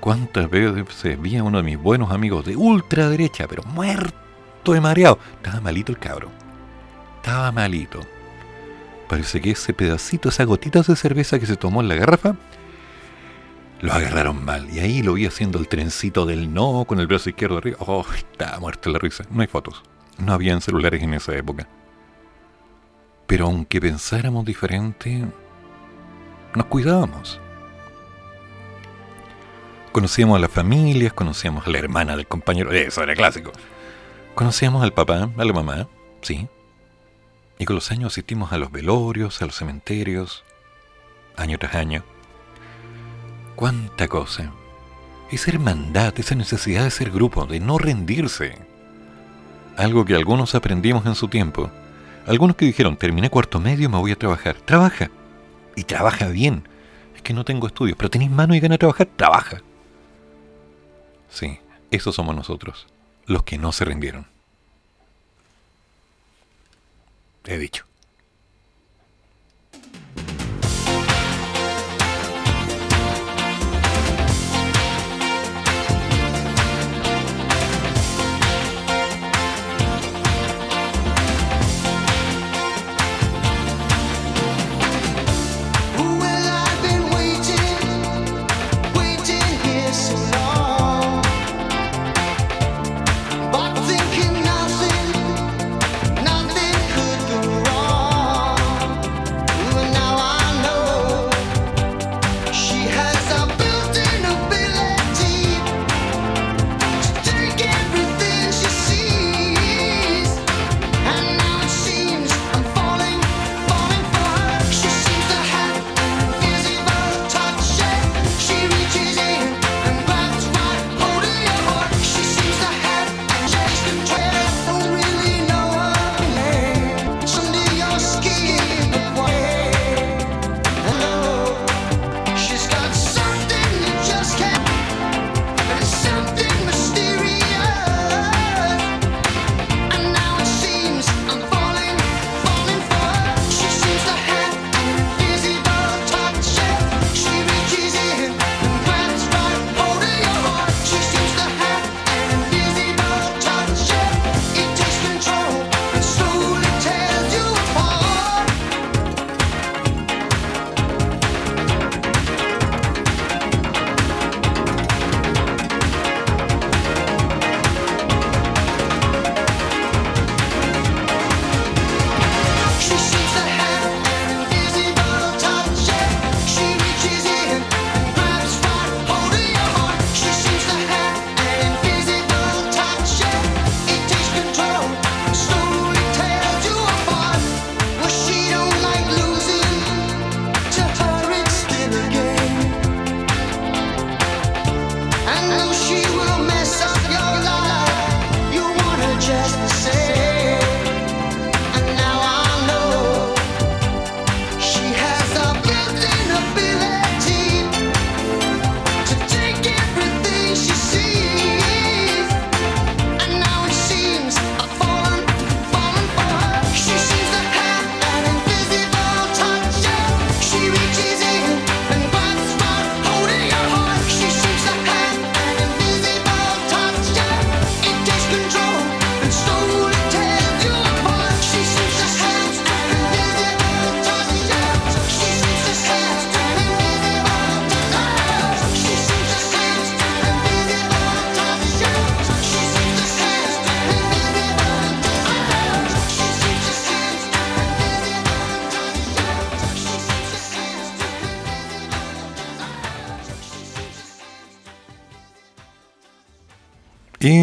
¿Cuántas veces vi a uno de mis buenos amigos de ultraderecha, pero muerto de mareado? Estaba malito el cabro estaba malito. Parece que ese pedacito, esas gotitas de cerveza que se tomó en la garrafa, lo agarraron mal. Y ahí lo vi haciendo el trencito del no con el brazo izquierdo arriba. Oh, estaba muerto la risa. No hay fotos. No habían celulares en esa época. Pero aunque pensáramos diferente, nos cuidábamos. Conocíamos a las familias, conocíamos a la hermana del compañero, eso era clásico. Conocíamos al papá, a la mamá, sí, y con los años asistimos a los velorios, a los cementerios, año tras año. ¡Cuánta cosa! Esa hermandad, esa necesidad de ser grupo, de no rendirse. Algo que algunos aprendimos en su tiempo. Algunos que dijeron, terminé cuarto medio, me voy a trabajar. Trabaja. Y trabaja bien. Es que no tengo estudios, pero tenéis mano y gana de trabajar, trabaja. Sí, esos somos nosotros, los que no se rindieron. He dicho.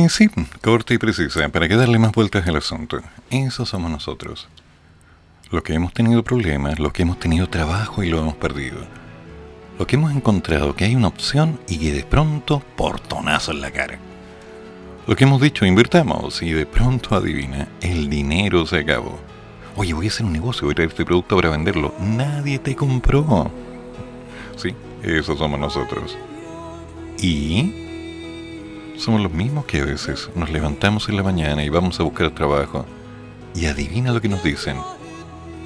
Y sí, corta y precisa, ¿para qué darle más vueltas al asunto? Esos somos nosotros. Los que hemos tenido problemas, los que hemos tenido trabajo y lo hemos perdido. Los que hemos encontrado que hay una opción y que de pronto, portonazo en la cara. Lo que hemos dicho, invirtamos y de pronto adivina, el dinero se acabó. Oye, voy a hacer un negocio, voy a traer este producto para venderlo. Nadie te compró. Sí, esos somos nosotros. Y somos los mismos que a veces nos levantamos en la mañana y vamos a buscar trabajo. Y adivina lo que nos dicen.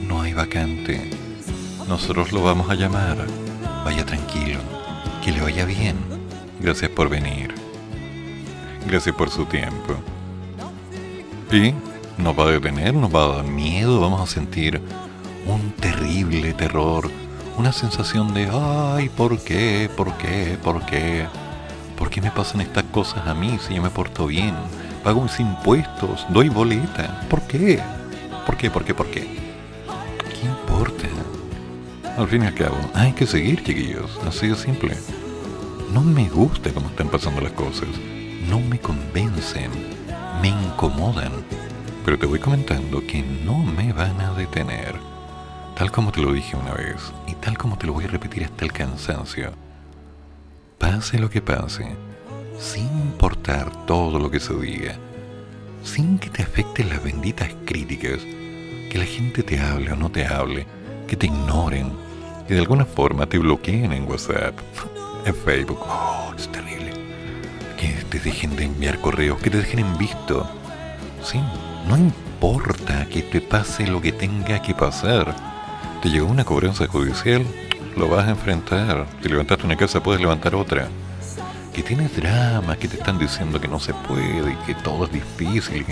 No hay vacante. Nosotros lo vamos a llamar. Vaya tranquilo. Que le vaya bien. Gracias por venir. Gracias por su tiempo. Y nos va a detener, nos va a dar miedo, vamos a sentir un terrible terror, una sensación de, ay, ¿por qué? ¿Por qué? ¿Por qué? ¿Por qué me pasan estas cosas a mí si yo me porto bien? Pago mis impuestos, doy boleta. ¿Por qué? ¿Por qué? ¿Por qué? ¿Por qué? ¿Qué importa? Al fin y al cabo, hay que seguir, chiquillos. Así de simple. No me gusta cómo están pasando las cosas. No me convencen. Me incomodan. Pero te voy comentando que no me van a detener. Tal como te lo dije una vez, y tal como te lo voy a repetir hasta el cansancio pase lo que pase, sin importar todo lo que se diga, sin que te afecten las benditas críticas, que la gente te hable o no te hable, que te ignoren, que de alguna forma te bloqueen en WhatsApp, en Facebook, oh, es terrible, que te dejen de enviar correos, que te dejen en visto. Sí, no importa que te pase lo que tenga que pasar. Te llegó una cobranza judicial, lo vas a enfrentar. Si levantaste una casa, puedes levantar otra. Que tienes dramas, que te están diciendo que no se puede, y que todo es difícil.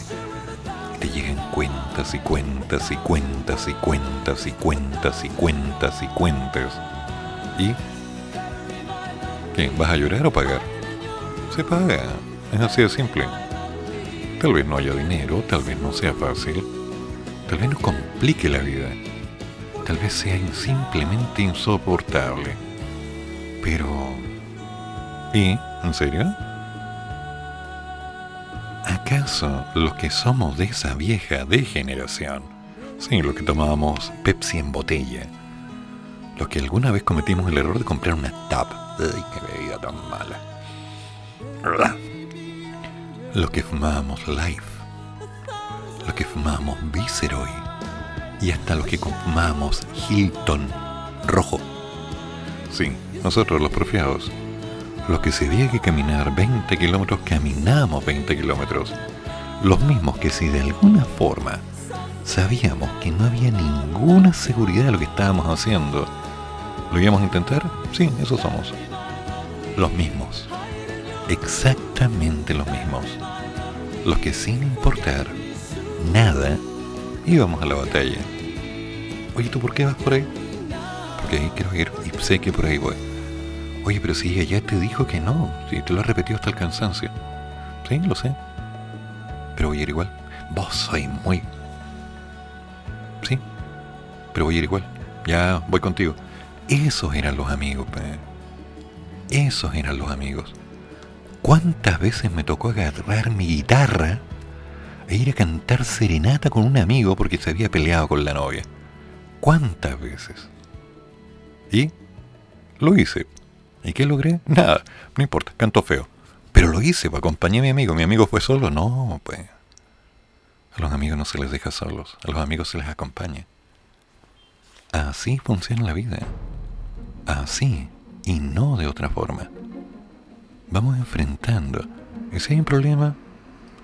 Y te llegan cuentas y cuentas y cuentas y cuentas y cuentas y cuentas y cuentas. ¿Y? ¿Qué? ¿Vas a llorar o pagar? Se paga. Es así de simple. Tal vez no haya dinero, tal vez no sea fácil, tal vez nos complique la vida tal vez sea simplemente insoportable. Pero... ¿Y? ¿En serio? ¿Acaso los que somos de esa vieja degeneración, sí, los que tomábamos Pepsi en botella, los que alguna vez cometimos el error de comprar una tap, ¡ay, qué bebida tan mala! Los que fumábamos Life, los que fumábamos Viceroy, y hasta los que fumamos Hilton rojo. Sí, nosotros los profiados, los que se había que caminar 20 kilómetros, caminamos 20 kilómetros. Los mismos que si de alguna forma sabíamos que no había ninguna seguridad de lo que estábamos haciendo, ¿lo íbamos a intentar? Sí, eso somos. Los mismos. Exactamente los mismos. Los que sin importar nada íbamos a la batalla. Oye, ¿tú por qué vas por ahí? Porque ahí quiero ir y sé que por ahí voy. Oye, pero si ella te dijo que no, si te lo ha repetido hasta el cansancio. Sí, lo sé. Pero voy a ir igual. Vos sois muy... Sí, pero voy a ir igual. Ya voy contigo. Esos eran los amigos, pe. Esos eran los amigos. ¿Cuántas veces me tocó agarrar mi guitarra e ir a cantar serenata con un amigo porque se había peleado con la novia. ¿Cuántas veces? Y lo hice. ¿Y qué logré? Nada, no importa, canto feo. Pero lo hice, pues, acompañé a mi amigo. ¿Mi amigo fue solo? No, pues. A los amigos no se les deja solos, a los amigos se les acompaña. Así funciona la vida. Así, y no de otra forma. Vamos enfrentando. Y si hay un problema,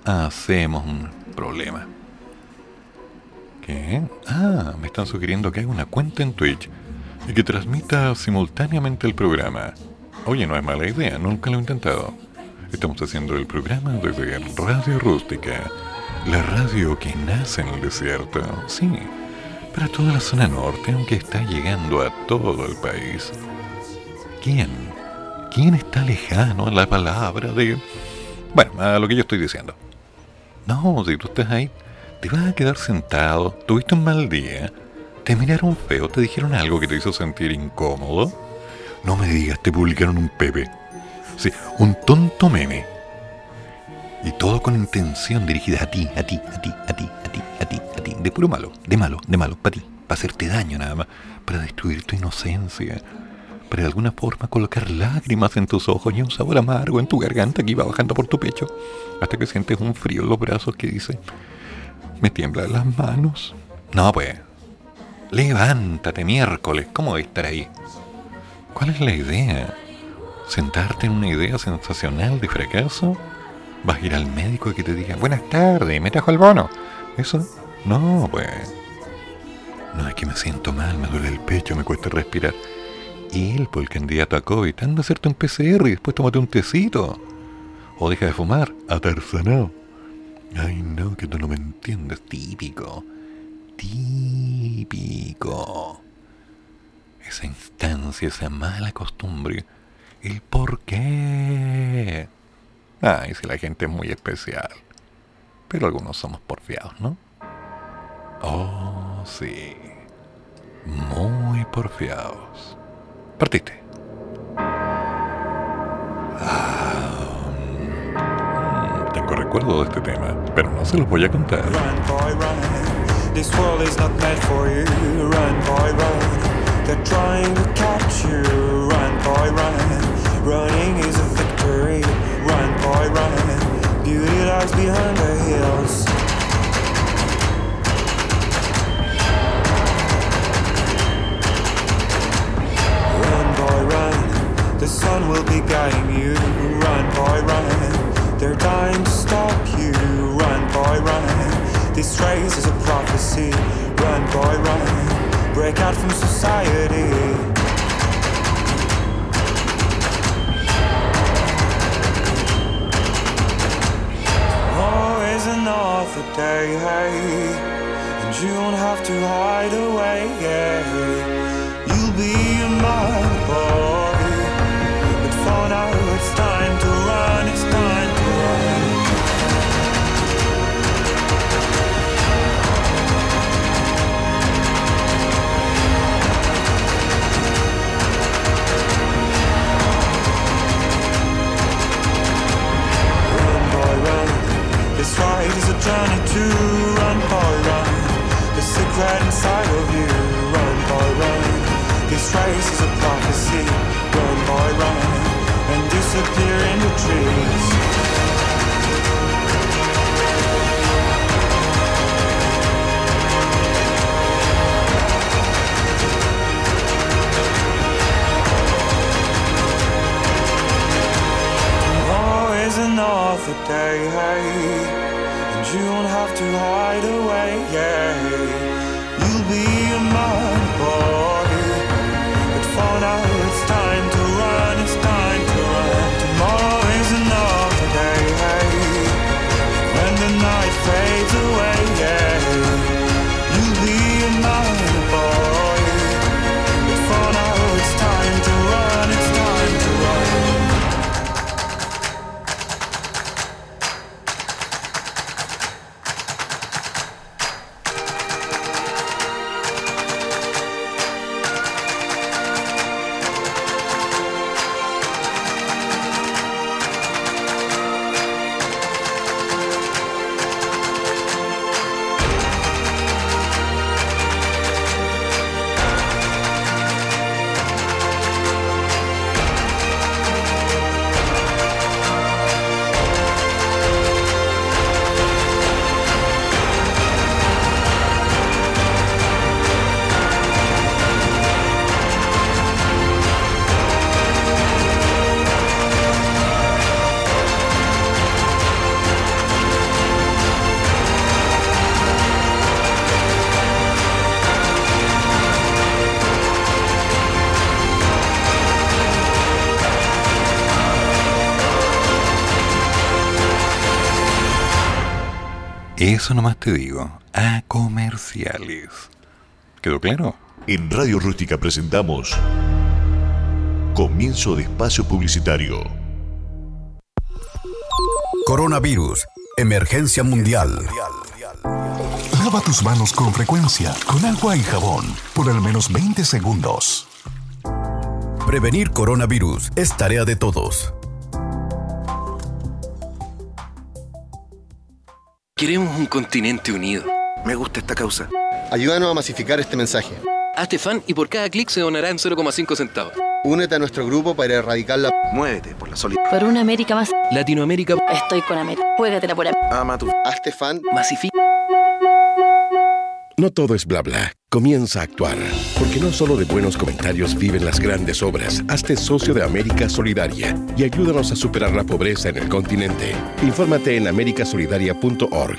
hacemos un problema. ¿Qué? Ah, me están sugiriendo que haga una cuenta en Twitch y que transmita simultáneamente el programa. Oye, no es mala idea, nunca lo he intentado. Estamos haciendo el programa desde Radio Rústica, la radio que nace en el desierto, sí, para toda la zona norte, aunque está llegando a todo el país. ¿Quién? ¿Quién está lejano a la palabra de... Bueno, a lo que yo estoy diciendo. No, si tú estás ahí, te vas a quedar sentado, tuviste un mal día, te miraron feo, te dijeron algo que te hizo sentir incómodo. No me digas, te publicaron un pepe. Sí, un tonto meme. Y todo con intención dirigida a ti, a ti, a ti, a ti, a ti, a ti, a ti. De puro malo, de malo, de malo, para ti, para hacerte daño nada más, para destruir tu inocencia, para de alguna forma colocar lágrimas en tus ojos y un sabor amargo en tu garganta que iba bajando por tu pecho, hasta que sientes un frío en los brazos que dice, me tiemblan las manos. No, pues, levántate miércoles, ¿cómo voy estar ahí? ¿Cuál es la idea? ¿Sentarte en una idea sensacional de fracaso? ¿Vas a ir al médico y que te diga, buenas tardes, me trajo el bono? ¿Eso? No, pues. No, es que me siento mal, me duele el pecho, me cuesta respirar. Y él, por el candidato a COVID, anda a hacerte un PCR y después tómate un tecito. O deja de fumar, atarzanado. Ay, no, que tú no me entiendes. Típico. Típico. Esa instancia, esa mala costumbre. El por qué. Ay, si la gente es muy especial. Pero algunos somos porfiados, ¿no? Oh, sí. Muy porfiados. Partiste. Ah, tengo recuerdo de este tema, pero no se los voy a contar. Run, boy, run. This world is not meant for you. Run, boy, run. They're trying to catch you. Run, boy, run. Running is a victory. Run, boy, run. Beauty lies behind the hills. The sun will be guiding you. Run, boy, run. They're dying to stop you. Run, boy, run. This race is a prophecy. Run, boy, run. Break out from society. Another day, and you don't have to hide away. Yeah. You'll be a man, boy, This ride is a journey to run, boy, run. The secret inside of you. Run, boy, run. This race is a prophecy. Run, boy, run. And disappear in the trees. Another day, you don't have to hide away. You'll be man, boy, but for now Eso nomás te digo, a comerciales. ¿Quedó claro? En Radio Rústica presentamos Comienzo de Espacio Publicitario. Coronavirus. Emergencia mundial. Lava tus manos con frecuencia, con agua y jabón, por al menos 20 segundos. Prevenir coronavirus es tarea de todos. Queremos un continente unido. Me gusta esta causa. Ayúdanos a masificar este mensaje. Hazte fan y por cada clic se donará en 0,5 centavos. Únete a nuestro grupo para erradicar la... Muévete por la solidaridad. Por una América más. Latinoamérica. Estoy con América. Juégatela por América. Ama tu... Hazte fan. Masifica. No todo es bla bla. Comienza a actuar. Porque no solo de buenos comentarios viven las grandes obras. Hazte socio de América Solidaria y ayúdanos a superar la pobreza en el continente. Infórmate en americasolidaria.org.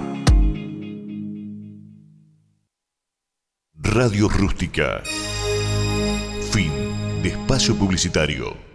Radio Rústica. Fin de espacio publicitario.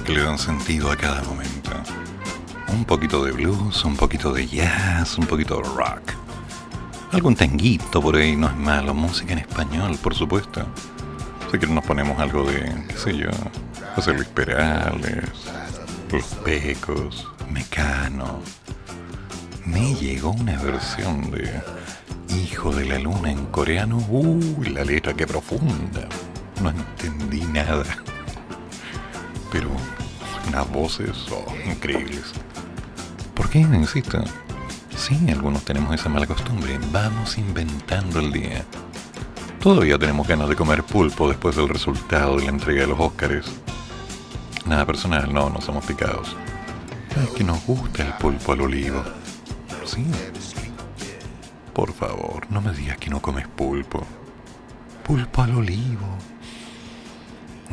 Que le dan sentido a cada momento. Un poquito de blues, un poquito de jazz, un poquito de rock. Algún tanguito por ahí no es malo. Música en español, por supuesto. Así que nos ponemos algo de, qué sé yo, José Luis Perales, Los Pecos, Mecano. Me llegó una versión de Hijo de la Luna en coreano. Uy, la letra qué profunda. No entendí nada. Pero unas voces oh, increíbles. ¿Por qué? Insisto. Sí, algunos tenemos esa mala costumbre. Vamos inventando el día. Todavía tenemos ganas de comer pulpo después del resultado de la entrega de los Óscares. Nada personal, no, no somos picados. Es que nos gusta el pulpo al olivo. Sí. Por favor, no me digas que no comes pulpo. Pulpo al olivo.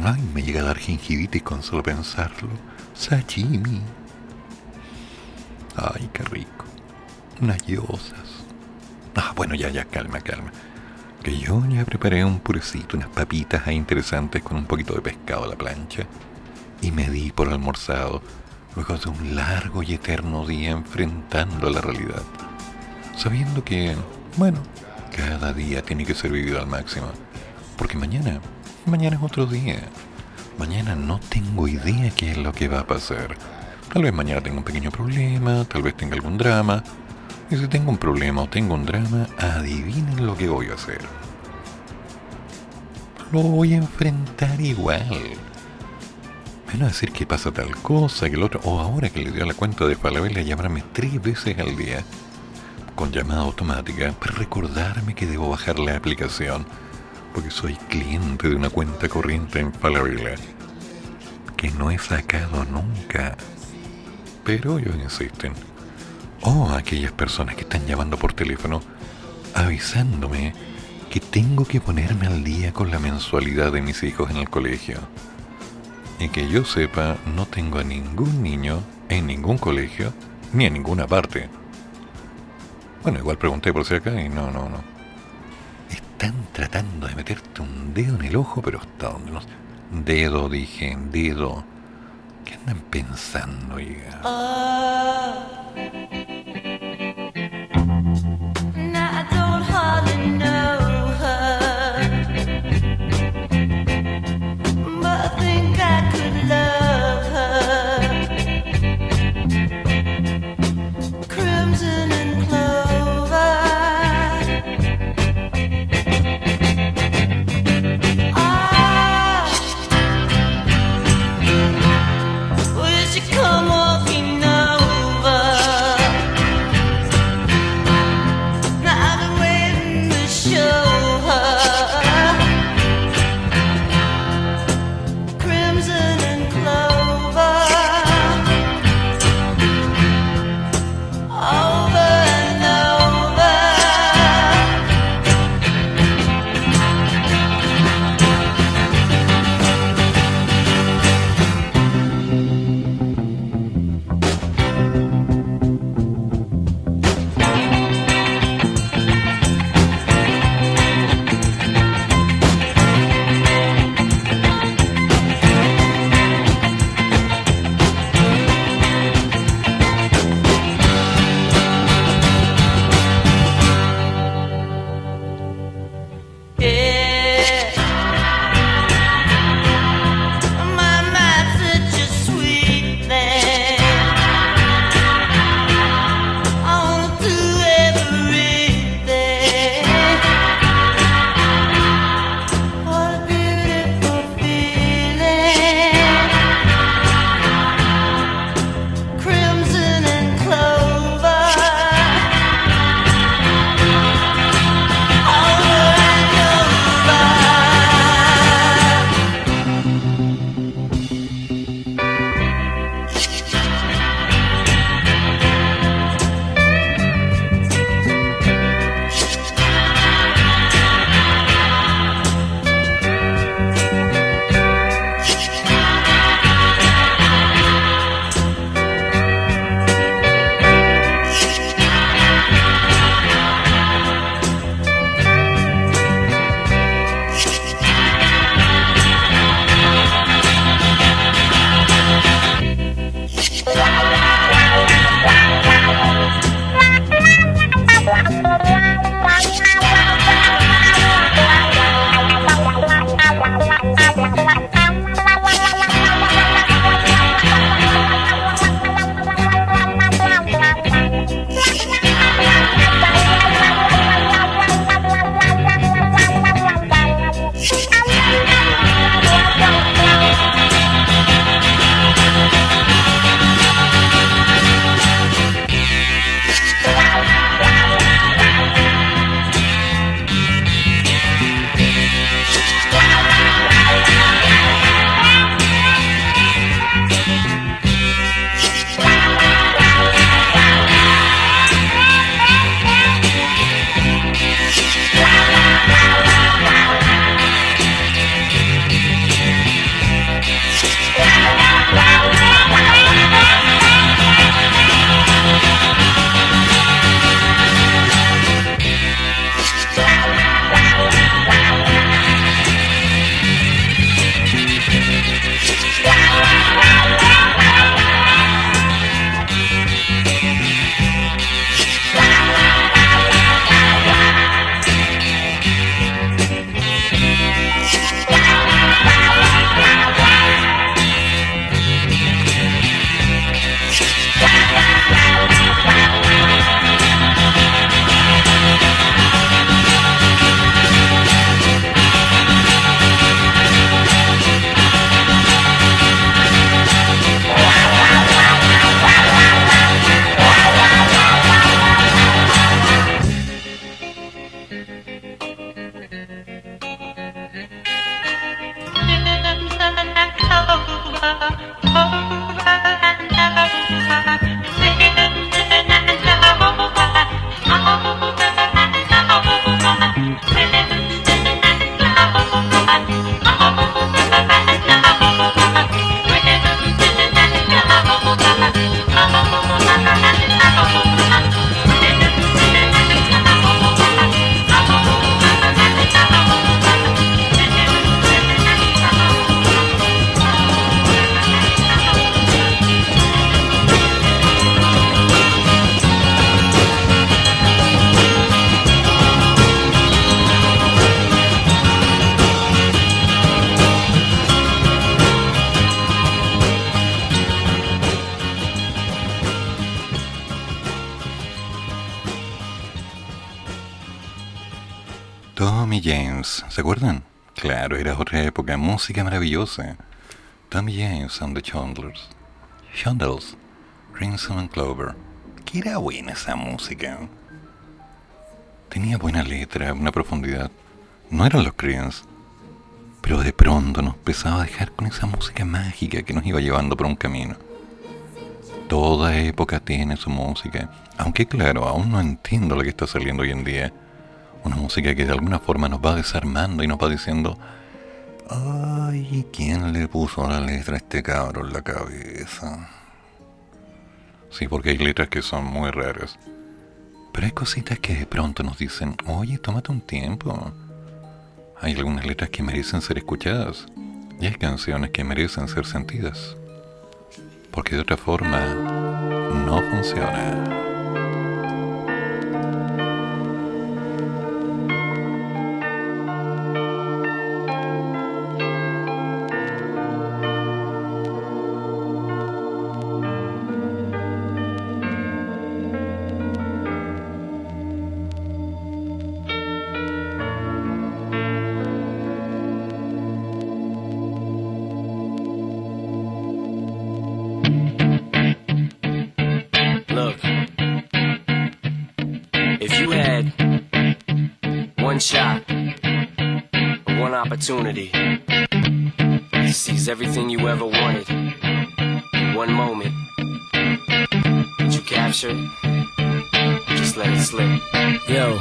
Ay, me llega a dar gingivitis con solo pensarlo. Sashimi. Ay, qué rico. Unas yosas. Ah, bueno, ya, ya, calma, calma. Que yo ya preparé un purecito, unas papitas ahí interesantes con un poquito de pescado a la plancha. Y me di por almorzado luego de un largo y eterno día enfrentando la realidad. Sabiendo que, bueno, cada día tiene que ser vivido al máximo. Porque mañana, mañana es otro día. Mañana no tengo idea qué es lo que va a pasar. Tal vez mañana tenga un pequeño problema, tal vez tenga algún drama. Y si tengo un problema o tengo un drama, adivinen lo que voy a hacer. Lo voy a enfrentar igual. Menos decir que pasa tal cosa, que el otro, o ahora que le dio la cuenta de Falabella llamarme tres veces al día con llamada automática para recordarme que debo bajar la aplicación porque soy cliente de una cuenta corriente en Falabella que no he sacado nunca. Pero ellos insisten. O aquellas personas que están llamando por teléfono avisándome que tengo que ponerme al día con la mensualidad de mis hijos en el colegio. Y que yo sepa, no tengo a ningún niño en ningún colegio ni en ninguna parte. Bueno, igual pregunté por si acá y no, no, no. Están tratando de meterte un dedo en el ojo, pero hasta donde no. Dedo, dije, dedo. ¿Qué andan pensando, hija? Música maravillosa. Tommy James and the Chandlers. Chandlers, Crimson and Clover. Que era buena esa música. Tenía buena letra, una profundidad. No eran los Creedence, pero de pronto nos empezaba a dejar con esa música mágica que nos iba llevando por un camino. Toda época tiene su música, aunque claro, aún no entiendo lo que está saliendo hoy en día. Una música que de alguna forma nos va desarmando y nos va diciendo, ay, ¿quién le puso la letra a este cabro en la cabeza? Sí, porque hay letras que son muy raras. Pero hay cositas que de pronto nos dicen, oye, tómate un tiempo. Hay algunas letras que merecen ser escuchadas y hay canciones que merecen ser sentidas. Porque de otra forma no funciona. Opportunity to seize everything you ever wanted in one moment, would you capture it? Just let it slip. Yo.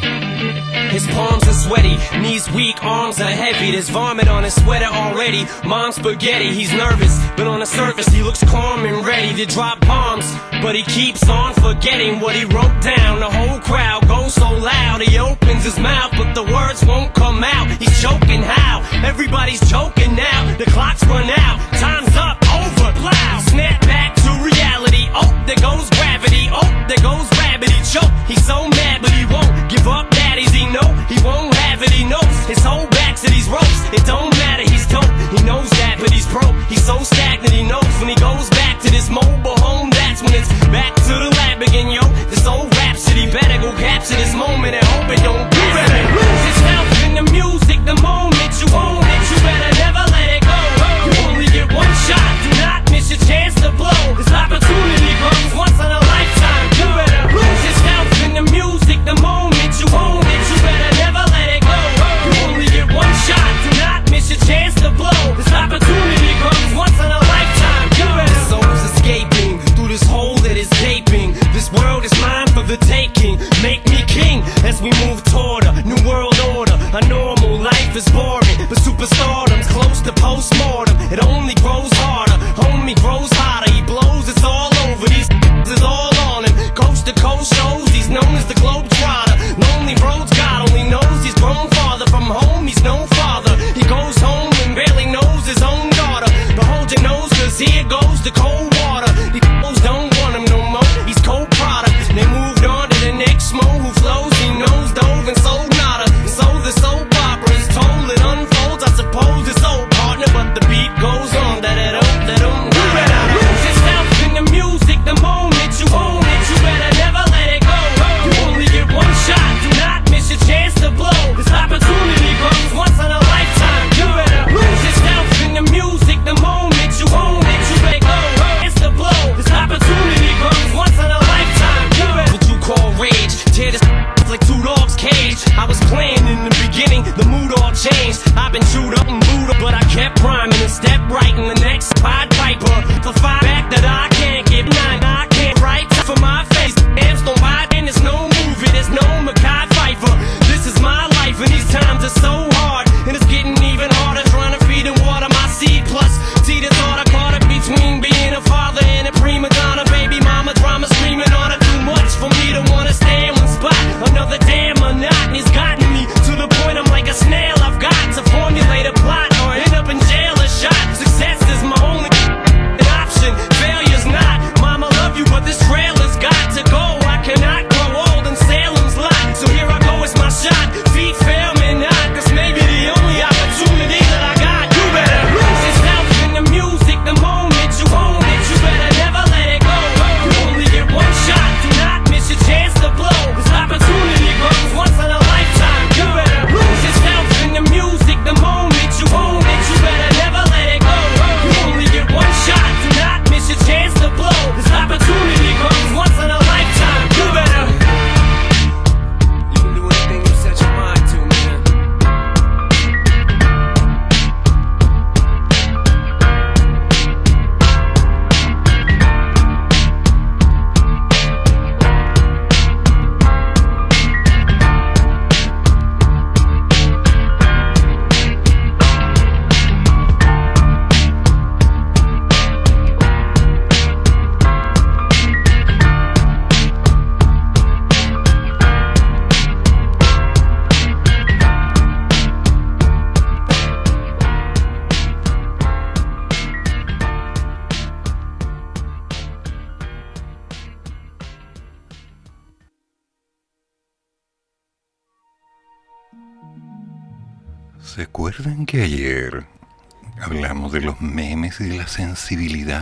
His palms are sweaty, knees weak, arms are heavy. There's vomit on his sweater already. Mom's spaghetti, he's nervous, but on the surface he looks calm and ready to drop bombs. But he keeps on forgetting what he wrote down. The whole crowd goes so loud, he opens his mouth, but the words won't come out. He's choking how? Everybody's choking now. The clock's run out, time's up, over, plow. Snap back to reality. Oh, there goes gravity. Oh, there goes. He choke. He's so mad, but he won't give up. Daddies, he know he won't have it. He knows his whole back to these ropes. It don't matter. He's dope. He knows that, but he's broke. He's so stagnant. He knows when he goes back to this mobile home. That's when it's back to the lab again, yo. This old rhapsody better go capture this moment and hope it don't you better lose yourself in the music the moment you own it. You better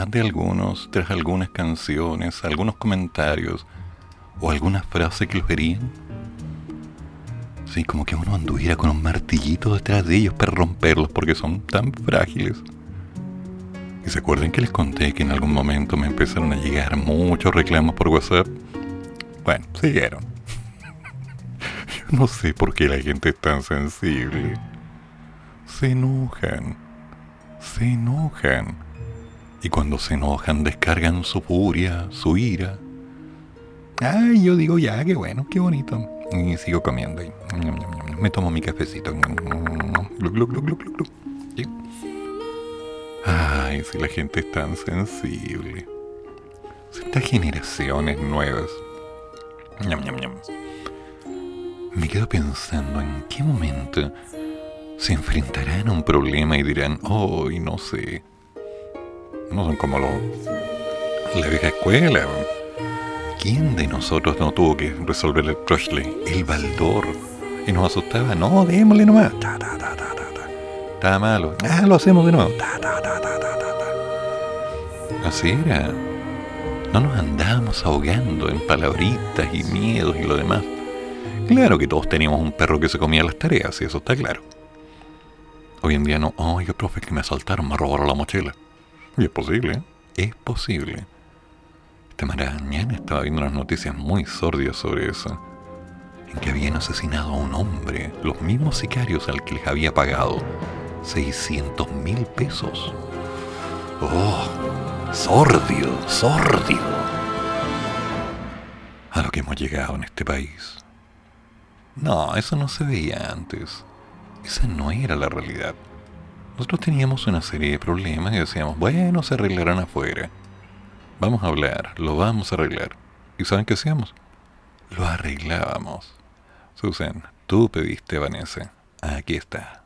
de algunos tras algunas canciones, algunos comentarios o algunas frases que los herían? Sí, como que uno anduviera con un martillito detrás de ellos para romperlos porque son tan frágiles. Y se acuerdan que les conté que en algún momento me empezaron a llegar muchos reclamos por WhatsApp. Bueno, siguieron. Yo no sé por qué la gente es tan sensible. Se enojan. Se enojan. Y cuando se enojan descargan su furia, su ira. Ay, yo digo ya, qué bueno, qué bonito. Y sigo comiendo. Y me tomo mi cafecito. Ay, si la gente es tan sensible. Estas generaciones nuevas. Me quedo pensando en qué momento se enfrentarán a un problema y dirán, oh, no sé. No son como los, la vieja escuela. ¿Quién de nosotros no tuvo que resolver el Trushley? El Baldor. Y nos asustaba, no, démosle nomás. Ta, ta, ta, ta, ta. Está malo. Ah, lo hacemos de nuevo. Ta, ta, ta, ta, ta, ta. Así era. No nos andábamos ahogando en palabritas y miedos y lo demás. Claro que todos teníamos un perro que se comía las tareas, y eso está claro. Hoy en día no, oiga, profe, que me asaltaron, me robaron la mochila. Y es posible, es posible. Esta mañana estaba viendo unas noticias muy sórdidas sobre eso. En que habían asesinado a un hombre, los mismos sicarios al que les había pagado 600 mil pesos. ¡Oh! Sórdido, sórdido. A lo que hemos llegado en este país. No, eso no se veía antes. Esa no era la realidad. Nosotros teníamos una serie de problemas y decíamos, bueno, se arreglarán afuera. Vamos a hablar, lo vamos a arreglar. ¿Y saben qué hacíamos? Lo arreglábamos. Susan, tú pediste Vanessa. Aquí está.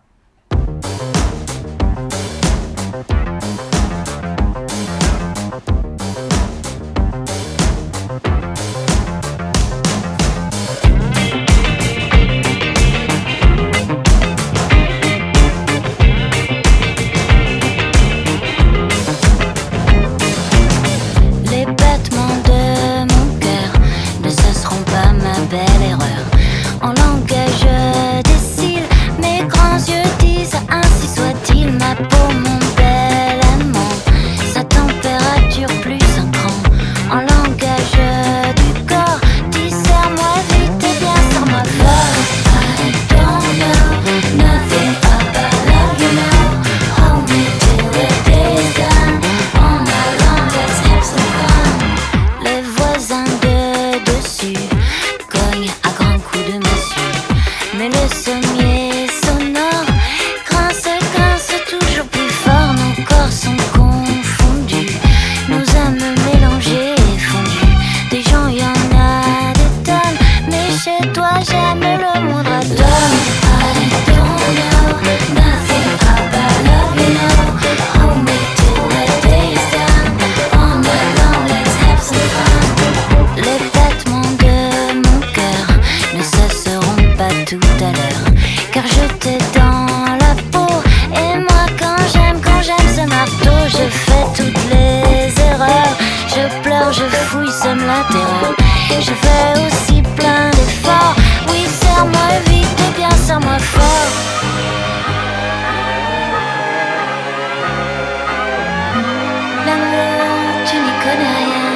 Terreur. Je fais aussi plein d'efforts. Oui, serre-moi vite et bien serre-moi fort. L'amour, tu n'y connais rien.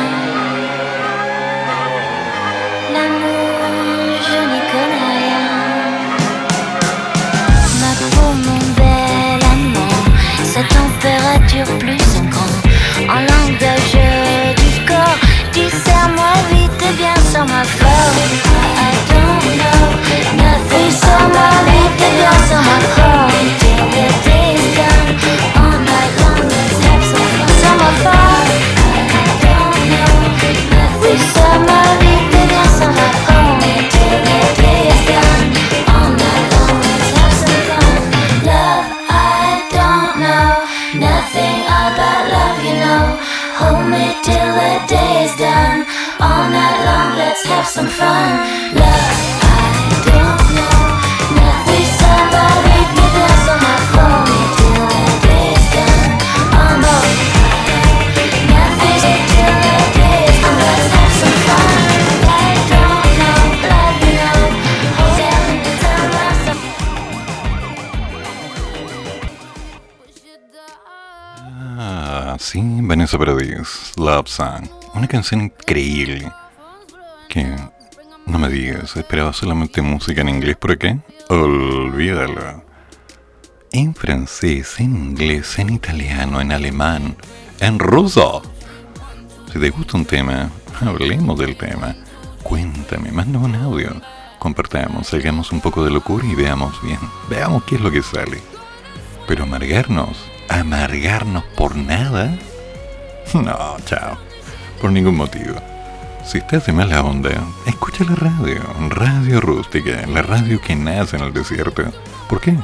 L'amour, je n'y connais rien. Ma peau, mon bel amant, sa température plus Una canción increíble. Que no me digas, esperaba solamente música en inglés por qué? Olvídalo. En francés, en inglés, en italiano, en alemán, en ruso. Si te gusta un tema, hablemos del tema. Cuéntame, manda un audio. Compartamos, salgamos un poco de locura y veamos bien. Veamos qué es lo que sale. Pero amargarnos, amargarnos por nada. No, chao. Por ningún motivo. Si estás de mala onda, escucha la radio, Radio Rústica, la radio que nace en el desierto. ¿Por qué?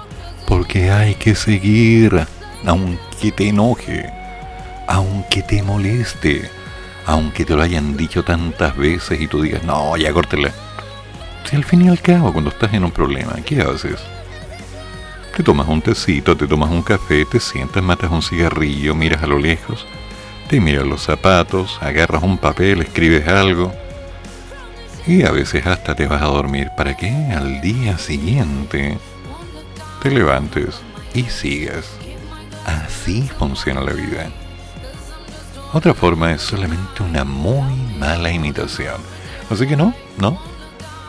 Porque hay que seguir, aunque te enoje, aunque te moleste, aunque te lo hayan dicho tantas veces y tú digas, no, ya córtela. Si al fin y al cabo, cuando estás en un problema, ¿qué haces? Te tomas un tecito, te tomas un café, te sientas, matas un cigarrillo, miras a lo lejos, te miras los zapatos, agarras un papel, escribes algo y a veces hasta te vas a dormir para que al día siguiente te levantes y sigas. Así funciona la vida. Otra forma es solamente una muy mala imitación. Así que no, no.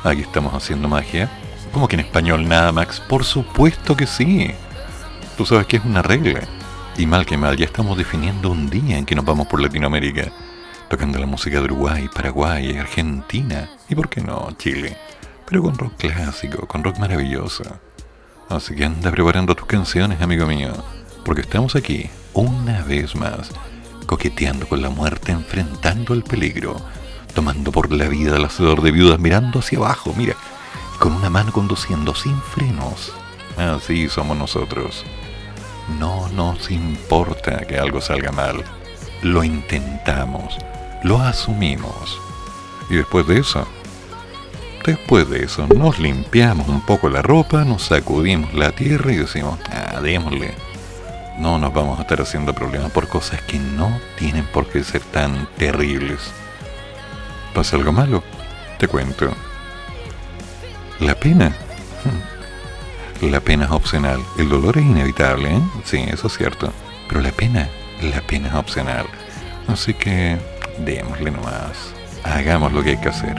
Aquí estamos haciendo magia. Como que en español nada, Max. Por supuesto que sí. Tú sabes que es una regla. Y mal que mal, ya estamos definiendo un día en que nos vamos por Latinoamérica. Tocando la música de Uruguay, Paraguay, Argentina. Y por qué no, Chile. Pero con rock clásico, con rock maravilloso. Así que anda preparando tus canciones, amigo mío. Porque estamos aquí, una vez más, coqueteando con la muerte, enfrentando el peligro, tomando por la vida al hacedor de viudas, mirando hacia abajo, mira, con una mano conduciendo sin frenos. Así somos nosotros. No nos importa que algo salga mal. Lo intentamos, lo asumimos. Y después de eso, después de eso, nos limpiamos un poco la ropa, nos sacudimos la tierra y decimos, ah, démosle. No nos vamos a estar haciendo problemas por cosas que no tienen por qué ser tan terribles. ¿Pasa algo malo? Te cuento. La pena. La pena es opcional. El dolor es inevitable, ¿eh? Sí, eso es cierto. Pero la pena, la pena es opcional. Así que démosle nomás. Hagamos lo que hay que hacer.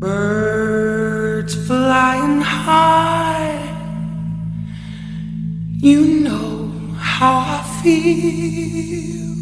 Birds flying high. You know how I feel.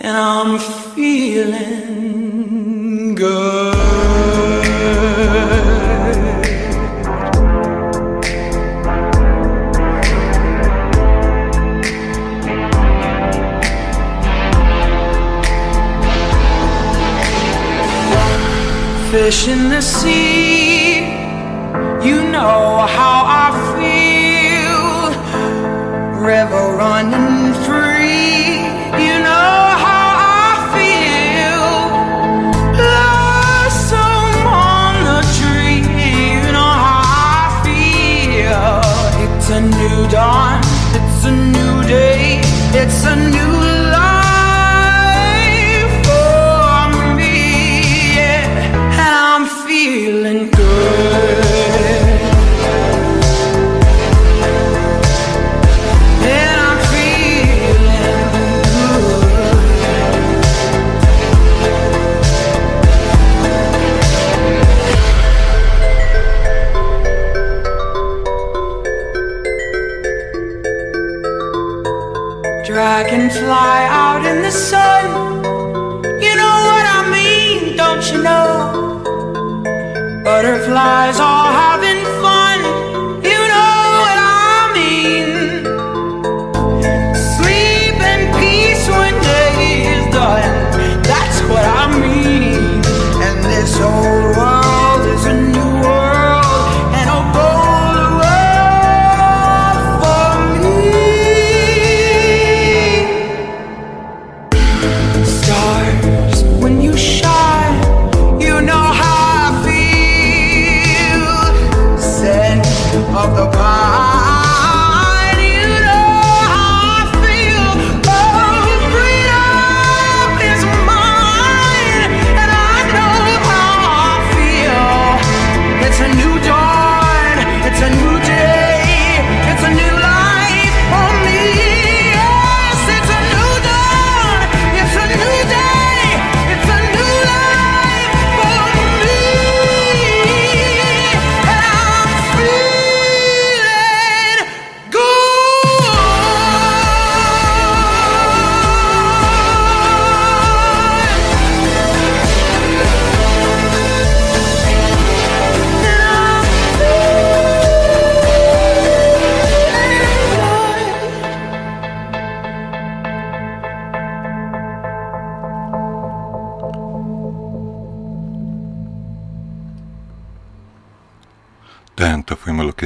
And I'm feeling good. Fish in the sea, you know how I feel. River running free, it's a new Dragonfly out in the sun. You know what I mean, don't you know? Butterflies all having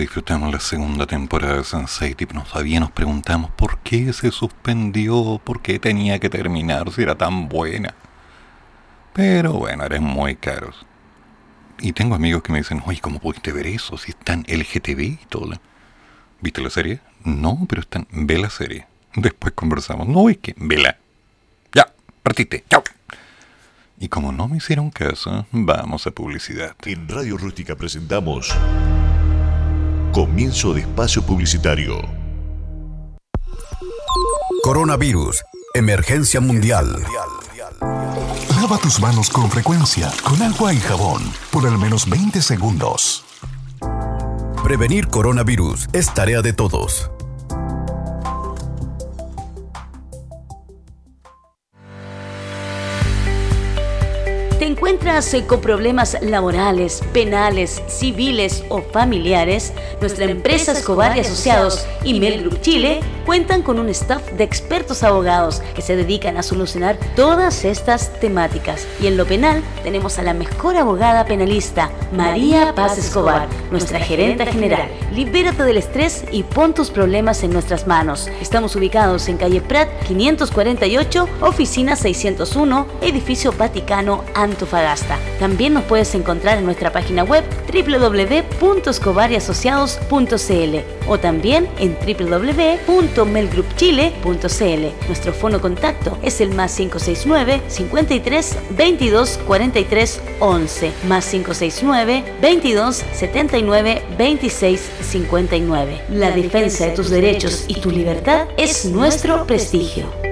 disfrutamos la segunda temporada de Sense8 y nos, todavía nos preguntamos por qué se suspendió, por qué tenía que terminar si era tan buena. Pero bueno, eran muy caros. Y tengo amigos que me dicen, oye, ¿cómo pudiste ver eso? Si están LGTB y todo. ¿Viste la serie? No, pero están, ve la serie. Después conversamos. No, es que, vela. Ya, partiste. Chao. Y como no me hicieron caso, vamos a publicidad. En Radio Rústica presentamos Comienzo de Espacio Publicitario. Coronavirus. Emergencia mundial. Lava tus manos con frecuencia, con agua y jabón, por al menos 20 segundos. Prevenir coronavirus es tarea de todos. ¿Te encuentras eh, con problemas laborales, penales, civiles o familiares? Nuestra empresa Escobar y Asociados y Mel Group Chile cuentan con un staff de expertos abogados que se dedican a solucionar todas estas temáticas. Y en lo penal tenemos a la mejor abogada penalista, María Paz Escobar, nuestra gerenta general. Libérate del estrés y pon tus problemas en nuestras manos. Estamos ubicados en calle Prat 548, oficina 601, edificio Vaticano, Antofagasta. También nos puedes encontrar en nuestra página web www.escobariasociados.cl o también en www.melgroupchile.cl. Nuestro fono contacto es el más 569 53 22 43 11 más 569 22 79 26 59. La defensa de tus derechos y tu libertad es nuestro prestigio.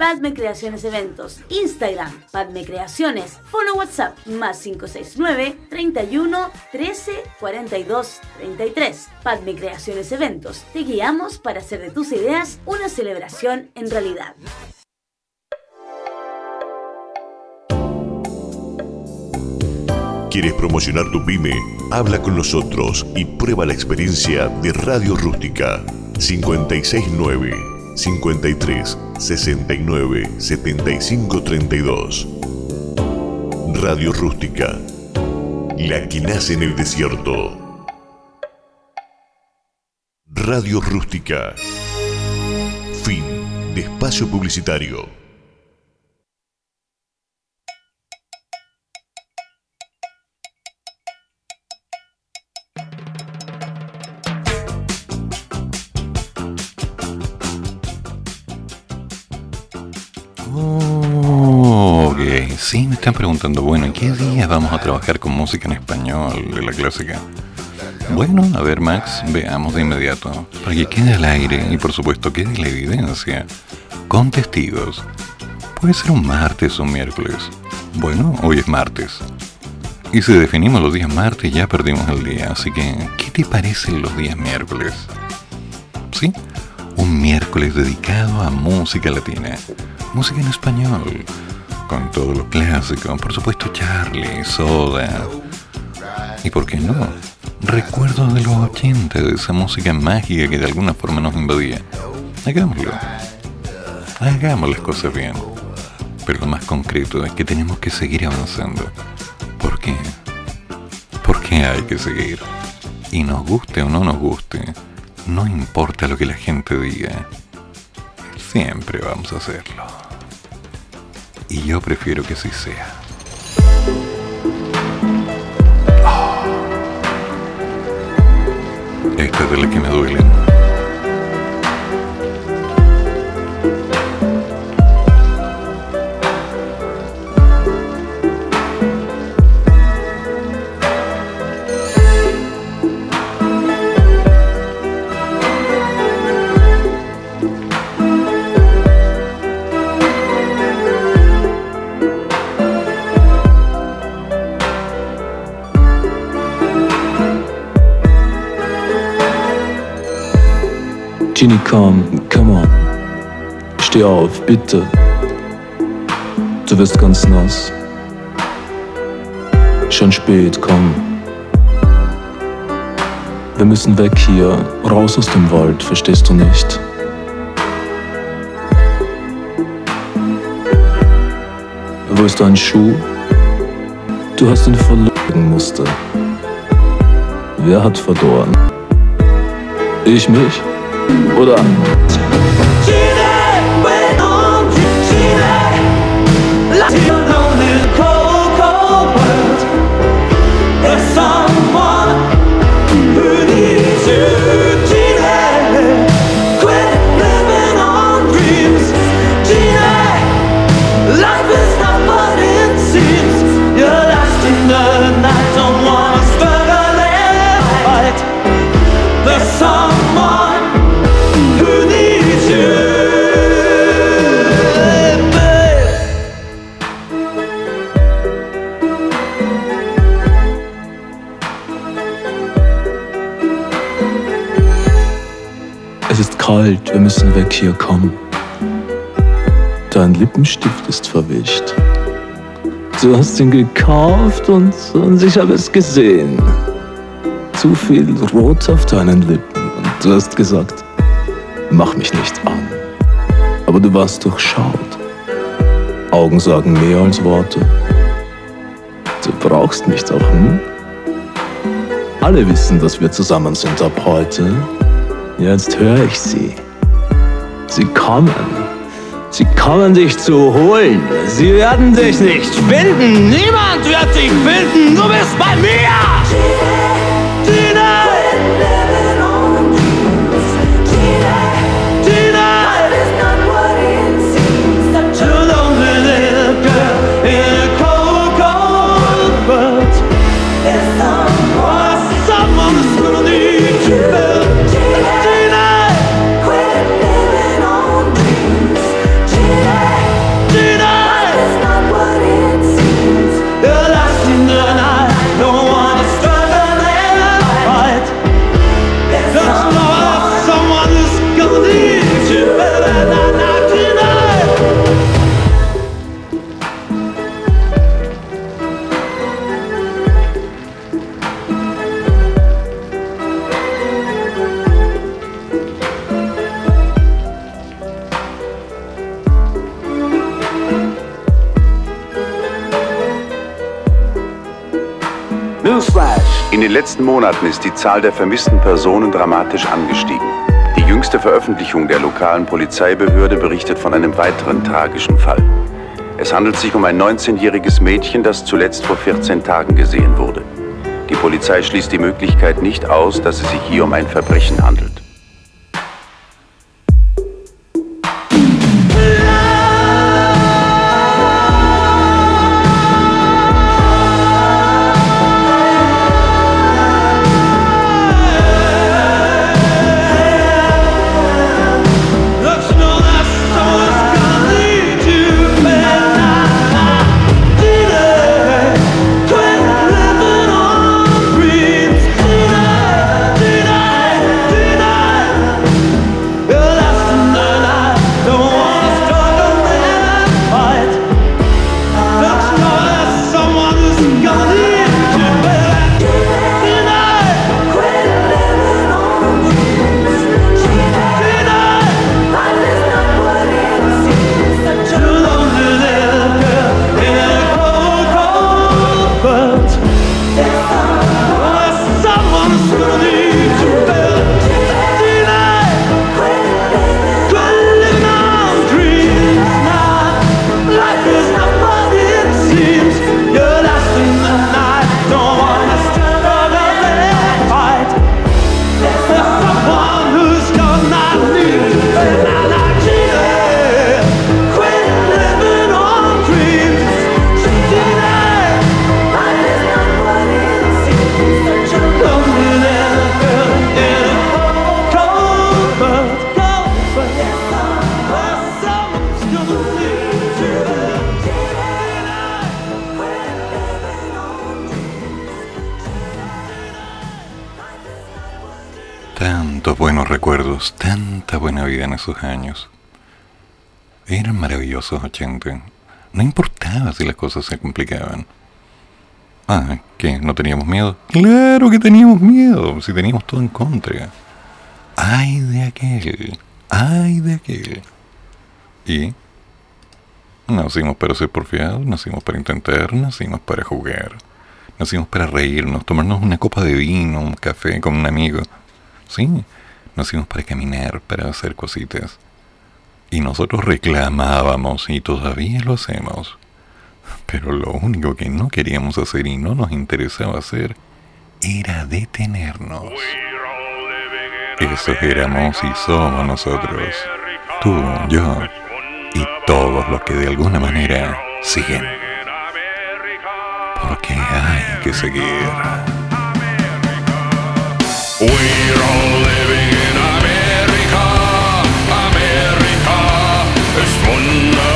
Padme Creaciones Eventos, Instagram, Padme Creaciones, Fono WhatsApp, más 569 31 13 42 33. Padme Creaciones Eventos, te guiamos para hacer de tus ideas una celebración en realidad. ¿Quieres promocionar tu pyme? Habla con nosotros y prueba la experiencia de Radio Rústica 569 53 69 75 32. Radio Rústica, la que nace en el desierto. Radio Rústica. Fin de espacio publicitario. Sí, me están preguntando, bueno, ¿en qué días vamos a trabajar con música en español de la clásica? Bueno, a ver Max, veamos de inmediato, para que quede al aire y por supuesto quede la evidencia, con testigos. Puede ser un martes o un miércoles. Bueno, hoy es martes. Y si definimos los días martes ya perdimos el día, así que, ¿qué te parecen los días miércoles? ¿Sí? Un miércoles dedicado a música latina, música en español, con todo lo clásico, por supuesto Charlie, Soda. ¿Y por qué no? Recuerdos de los 80, de esa música mágica que de alguna forma nos invadía. Hagámoslo. Hagamos las cosas bien. Pero lo más concreto es que tenemos que seguir avanzando. ¿Por qué? Porque hay que seguir. Y nos guste o no nos guste, no importa lo que la gente diga, siempre vamos a hacerlo. Y yo prefiero que así sea. Esta es de la que me duelen. Ginny, komm, come on. Steh auf, bitte. Du wirst ganz nass. Schon spät, komm. Wir müssen weg hier, raus aus dem Wald, verstehst du nicht? Wo ist dein Schuh? Du hast ihn verloren, Muster. Wer hat verloren? Ich mich? 不对。Kalt, wir müssen weg hier, komm. Dein Lippenstift ist verwischt. Du hast ihn gekauft und, und ich habe es gesehen. Zu viel Rot auf deinen Lippen. Und du hast gesagt, mach mich nicht an. Aber du warst durchschaut. Augen sagen mehr als Worte. Du brauchst mich doch, hm? Alle wissen, dass wir zusammen sind ab heute. Jetzt höre ich sie. Sie kommen. Sie kommen dich zu holen. Sie werden dich nicht finden. Niemand wird dich finden. Du bist bei mir. In den letzten Monaten ist die Zahl der vermissten Personen dramatisch angestiegen. Die jüngste Veröffentlichung der lokalen Polizeibehörde berichtet von einem weiteren tragischen Fall. Es handelt sich um ein 19-jähriges Mädchen, das zuletzt vor 14 Tagen gesehen wurde. Die Polizei schließt die Möglichkeit nicht aus, dass es sich hier um ein Verbrechen handelt. años. Eran maravillosos 80. No importaba si las cosas se complicaban. Ah, ¿qué? ¿No teníamos miedo? Claro que teníamos miedo, si teníamos todo en contra. Ay de aquel, ay de aquel. Y nacimos para ser porfiados, nacimos para intentar, nacimos para jugar. Nacimos para reírnos, tomarnos una copa de vino, un café con un amigo. Sí, nacimos para caminar, para hacer cositas. Y nosotros reclamábamos, y todavía lo hacemos. Pero lo único que no queríamos hacer y no nos interesaba hacer era detenernos. Esos éramos y somos nosotros. Tú, yo y todos los que de alguna manera siguen. Porque hay que seguir. We're all living des Wunders.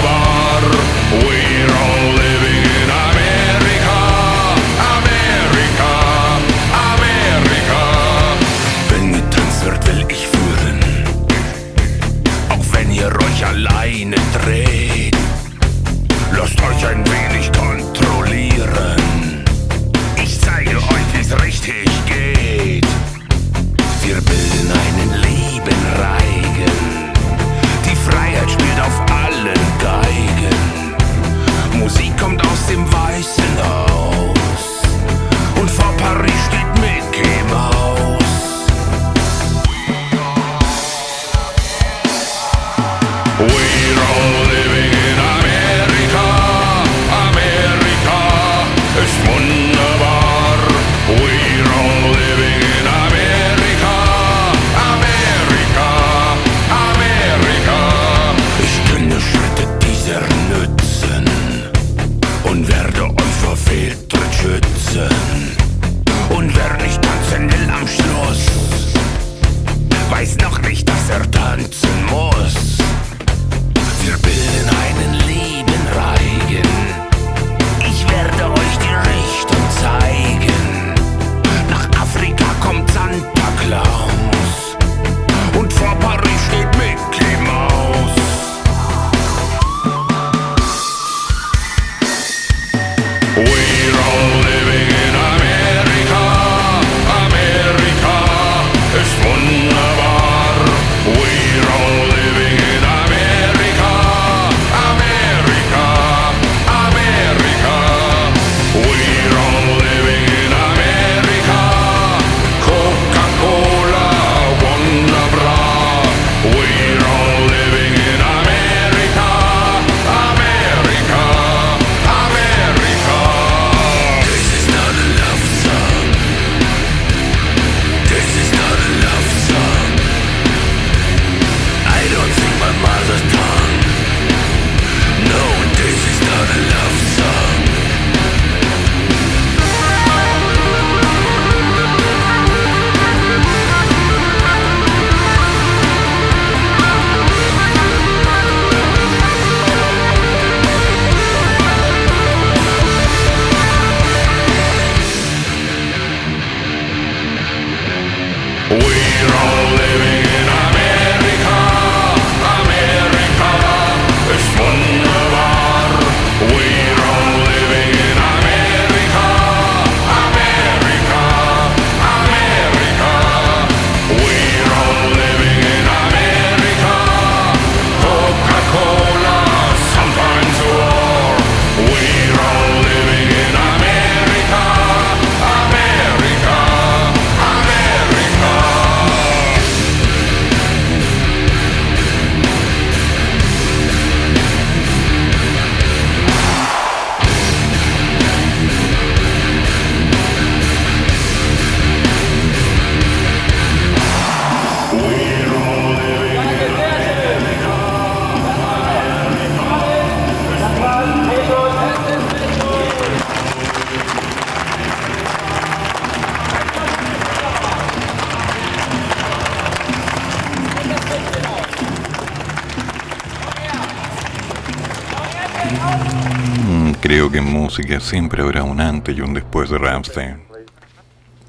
siempre habrá un antes y un después de Ramstein.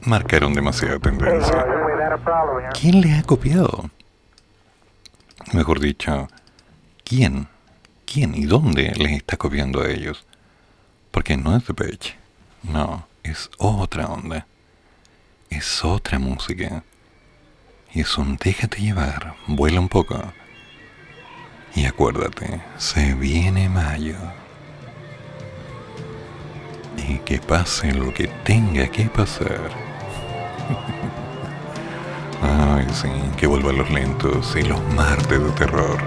Marcaron demasiada tendencia. ¿Quién le ha copiado? Mejor dicho, ¿quién? ¿Quién y dónde les está copiando a ellos? Porque no es The Page. No, es otra onda. Es otra música. Y es un déjate llevar, vuela un poco. Y acuérdate, se viene mayo. Y que pase lo que tenga que pasar. Ay, sí, que vuelvan los lentos y los martes de terror.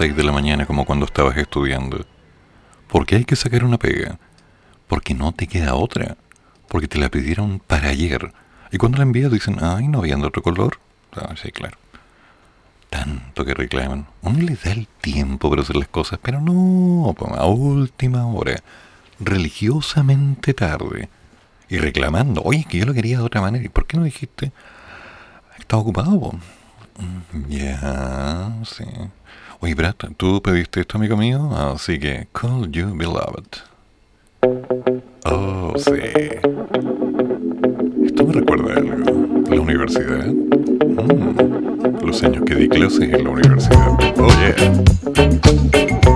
6 de la mañana como cuando estabas estudiando. Porque hay que sacar una pega. Porque no te queda otra. Porque te la pidieron para ayer. Y cuando la envías dicen, ay, no había de otro color. Ah, sí, claro. Tanto que reclaman. Uno le da el tiempo para hacer las cosas, pero no, a última hora. Religiosamente tarde. Y reclamando, oye, que yo lo quería de otra manera. ¿Y por qué no dijiste? Estaba ocupado, po?". Mm, Ya, sí. Oye, Brad, ¿tú pediste esto, amigo mío? Así que, call you beloved. Oh, sí. Esto me recuerda algo. La universidad. Mm, Los años que di clases en la universidad. Oh, yeah.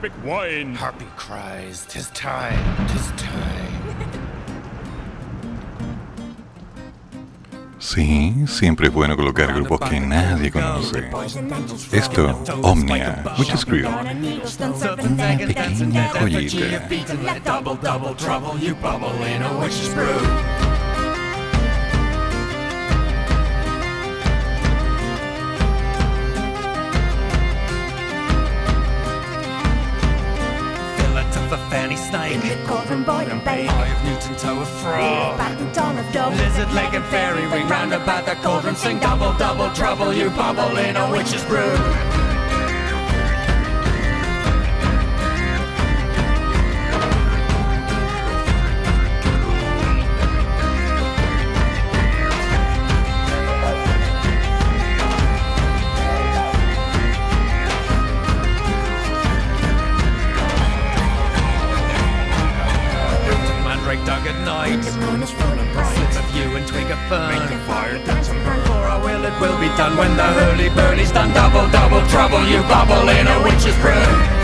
Once the. Harpy cries, tis time, tis time. Sí, siempre es bueno colocar grupos que nadie conoce. Esto, Omnia, Witch's Crew. Una pequeña joyita. Fanny snake. Corvin, boy, and babe. Eye of Newton, toe of frog. Back the dawn of dawn. Lizard leg and fairy ring round about the cauldron. Sing double, double trouble, you bubble in a witch's brew. Hurly burly's done. Double, double trouble, you bubble in a witch's brew.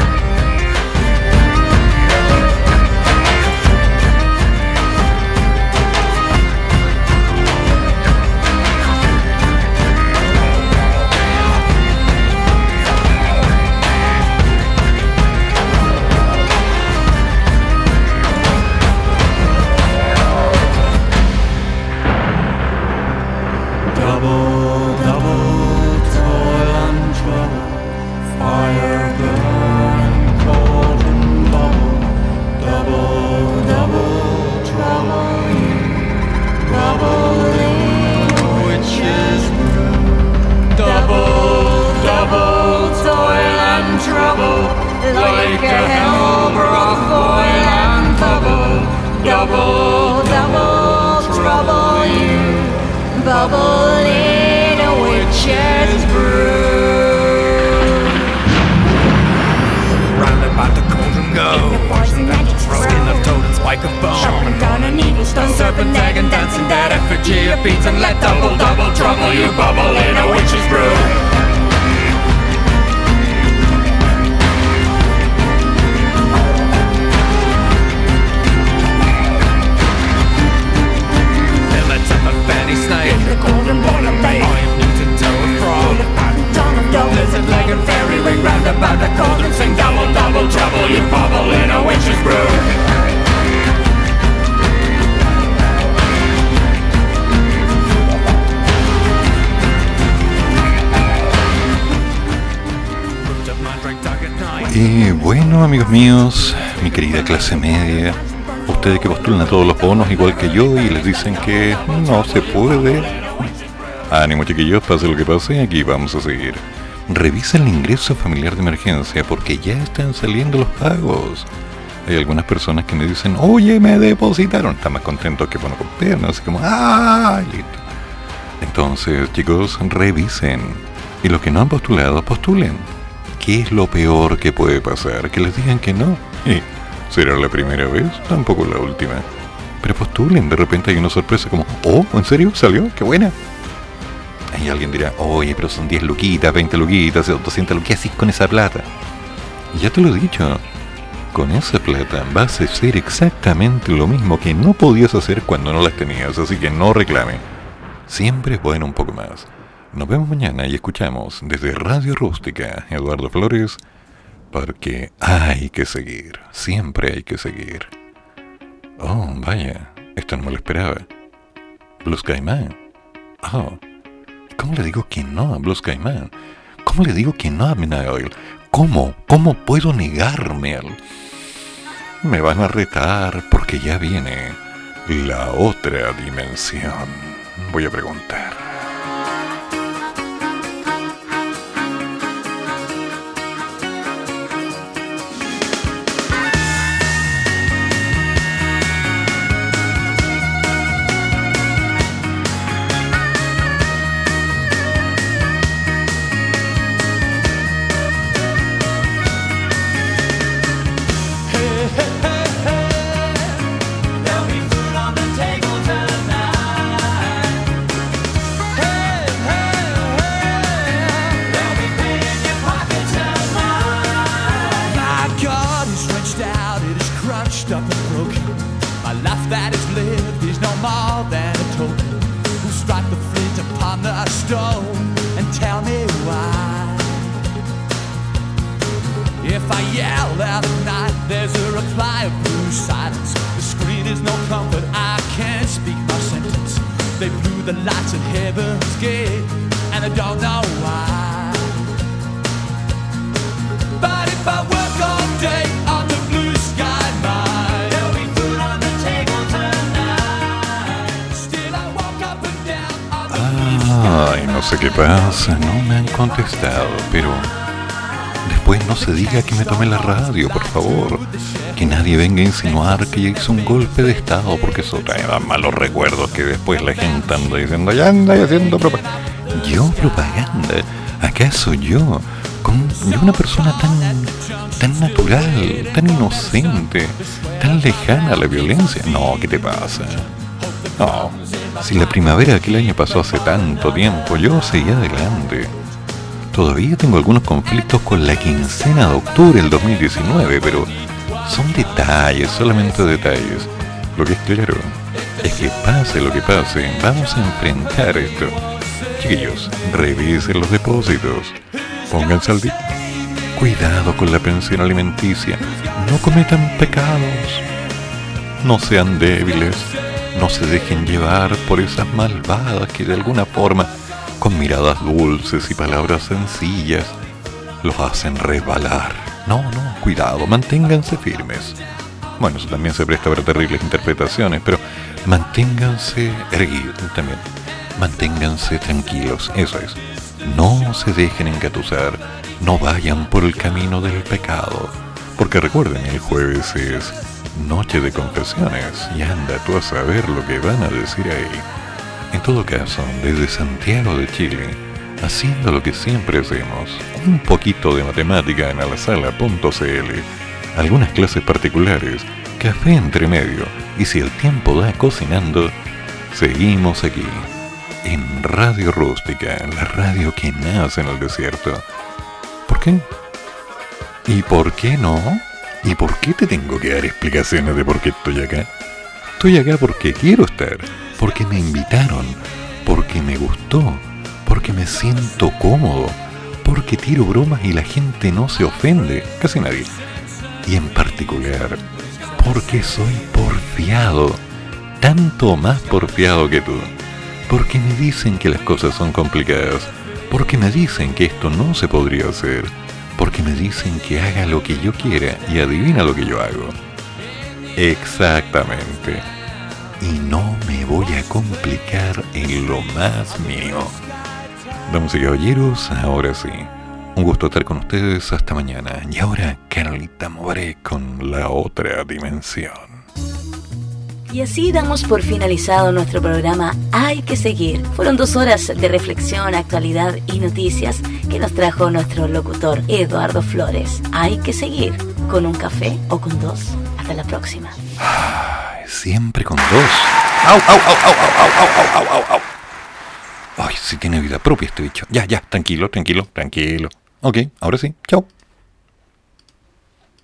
Clase media, ustedes que postulan a todos los bonos igual que yo y les dicen que no se puede. Ánimo chiquillos, pase lo que pase, aquí vamos a seguir. Revisa el ingreso familiar de emergencia porque ya están saliendo los pagos. Hay algunas personas que me dicen, oye, me depositaron. Están más contentos que bueno con piernas, así como, ¡ah! Entonces, chicos, revisen. Y los que no han postulado, postulen. ¿Qué es lo peor que puede pasar? Que les digan que no. Será la primera vez, tampoco la última. Pero postulen, de repente hay una sorpresa como, oh, ¿en serio? ¿Salió? ¡Qué buena! Y alguien dirá, oye, pero son 10 luquitas, 20 luquitas, 200 luquitas, ¿qué con esa plata? Y ya te lo he dicho, con esa plata vas a hacer exactamente lo mismo que no podías hacer cuando no las tenías, así que no reclame. Siempre es bueno un poco más. Nos vemos mañana y escuchamos desde Radio Rústica, Eduardo Flores, porque hay que seguir, siempre hay que seguir. Oh, vaya, esto no me lo esperaba. Blue Sky Man. Oh, ¿cómo le digo que no a Blue Sky Man? ¿Cómo le digo que no a Midnight Oil? ¿Cómo? ¿Cómo puedo negarme al...? Me van a retar porque ya viene la otra dimensión. Voy a preguntar. the lights at heaven's gate, and I don't know why. But if I work all day on the blue sky mine, there'll be food on the table tonight. Still, I walk up and down on the ah, blue sky. Ay, no sé qué pasa, no me han contestado, pero. No se diga que me tomé la radio, por favor. Que nadie venga a insinuar que hizo un golpe de estado, porque eso trae malos recuerdos que después la gente anda diciendo, ya anda haciendo propaganda. ¿Yo propaganda? ¿Acaso yo? Con yo una persona tan, tan natural, tan inocente, tan lejana a la violencia. No, ¿qué te pasa? No, si la primavera aquel año pasó hace tanto tiempo, yo seguía adelante. Todavía tengo algunos conflictos con la quincena de octubre del 2019, pero son detalles, solamente detalles. Lo que es claro es que pase lo que pase, vamos a enfrentar esto. Chiquillos, revisen los depósitos, pónganse al día. Cuidado con la pensión alimenticia, no cometan pecados, no sean débiles, no se dejen llevar por esas malvadas que de alguna forma, con miradas dulces y palabras sencillas, los hacen resbalar. No, no, cuidado, manténganse firmes. Bueno, eso también se presta para terribles interpretaciones, pero manténganse erguidos también. Manténganse tranquilos, eso es. No se dejen engatusar, no vayan por el camino del pecado. Porque recuerden, el jueves es noche de confesiones y anda tú a saber lo que van a decir ahí. En todo caso, desde Santiago de Chile, haciendo lo que siempre hacemos, un poquito de matemática en alasala.cl, algunas clases particulares, café entre medio, y si el tiempo da cocinando, seguimos aquí, en Radio Rústica, la radio que nace en el desierto. ¿Por qué? ¿Y por qué no? ¿Y por qué te tengo que dar explicaciones de por qué estoy acá? Estoy acá porque quiero estar, porque me invitaron, porque me gustó, porque me siento cómodo, porque tiro bromas y la gente no se ofende, casi nadie. Y en particular, porque soy porfiado, tanto más porfiado que tú. Porque me dicen que las cosas son complicadas, porque me dicen que esto no se podría hacer porque me dicen que haga lo que yo quiera y adivina lo que yo hago. Exactamente. Y no me voy a complicar en lo más mío. Damas y caballeros, ahora sí. Un gusto estar con ustedes hasta mañana. Y ahora, Carolita Moveré con la otra dimensión. Y así damos por finalizado nuestro programa Hay que seguir. Fueron dos horas de reflexión, actualidad y noticias que nos trajo nuestro locutor Eduardo Flores. Hay que seguir con un café o con dos. Hasta la próxima. Siempre con dos. ¡Au, au, au, au, au, au, au, au, au! Ay, si tiene vida propia este bicho. Ya, ya, tranquilo, tranquilo, tranquilo. Ok, ahora sí. Chao.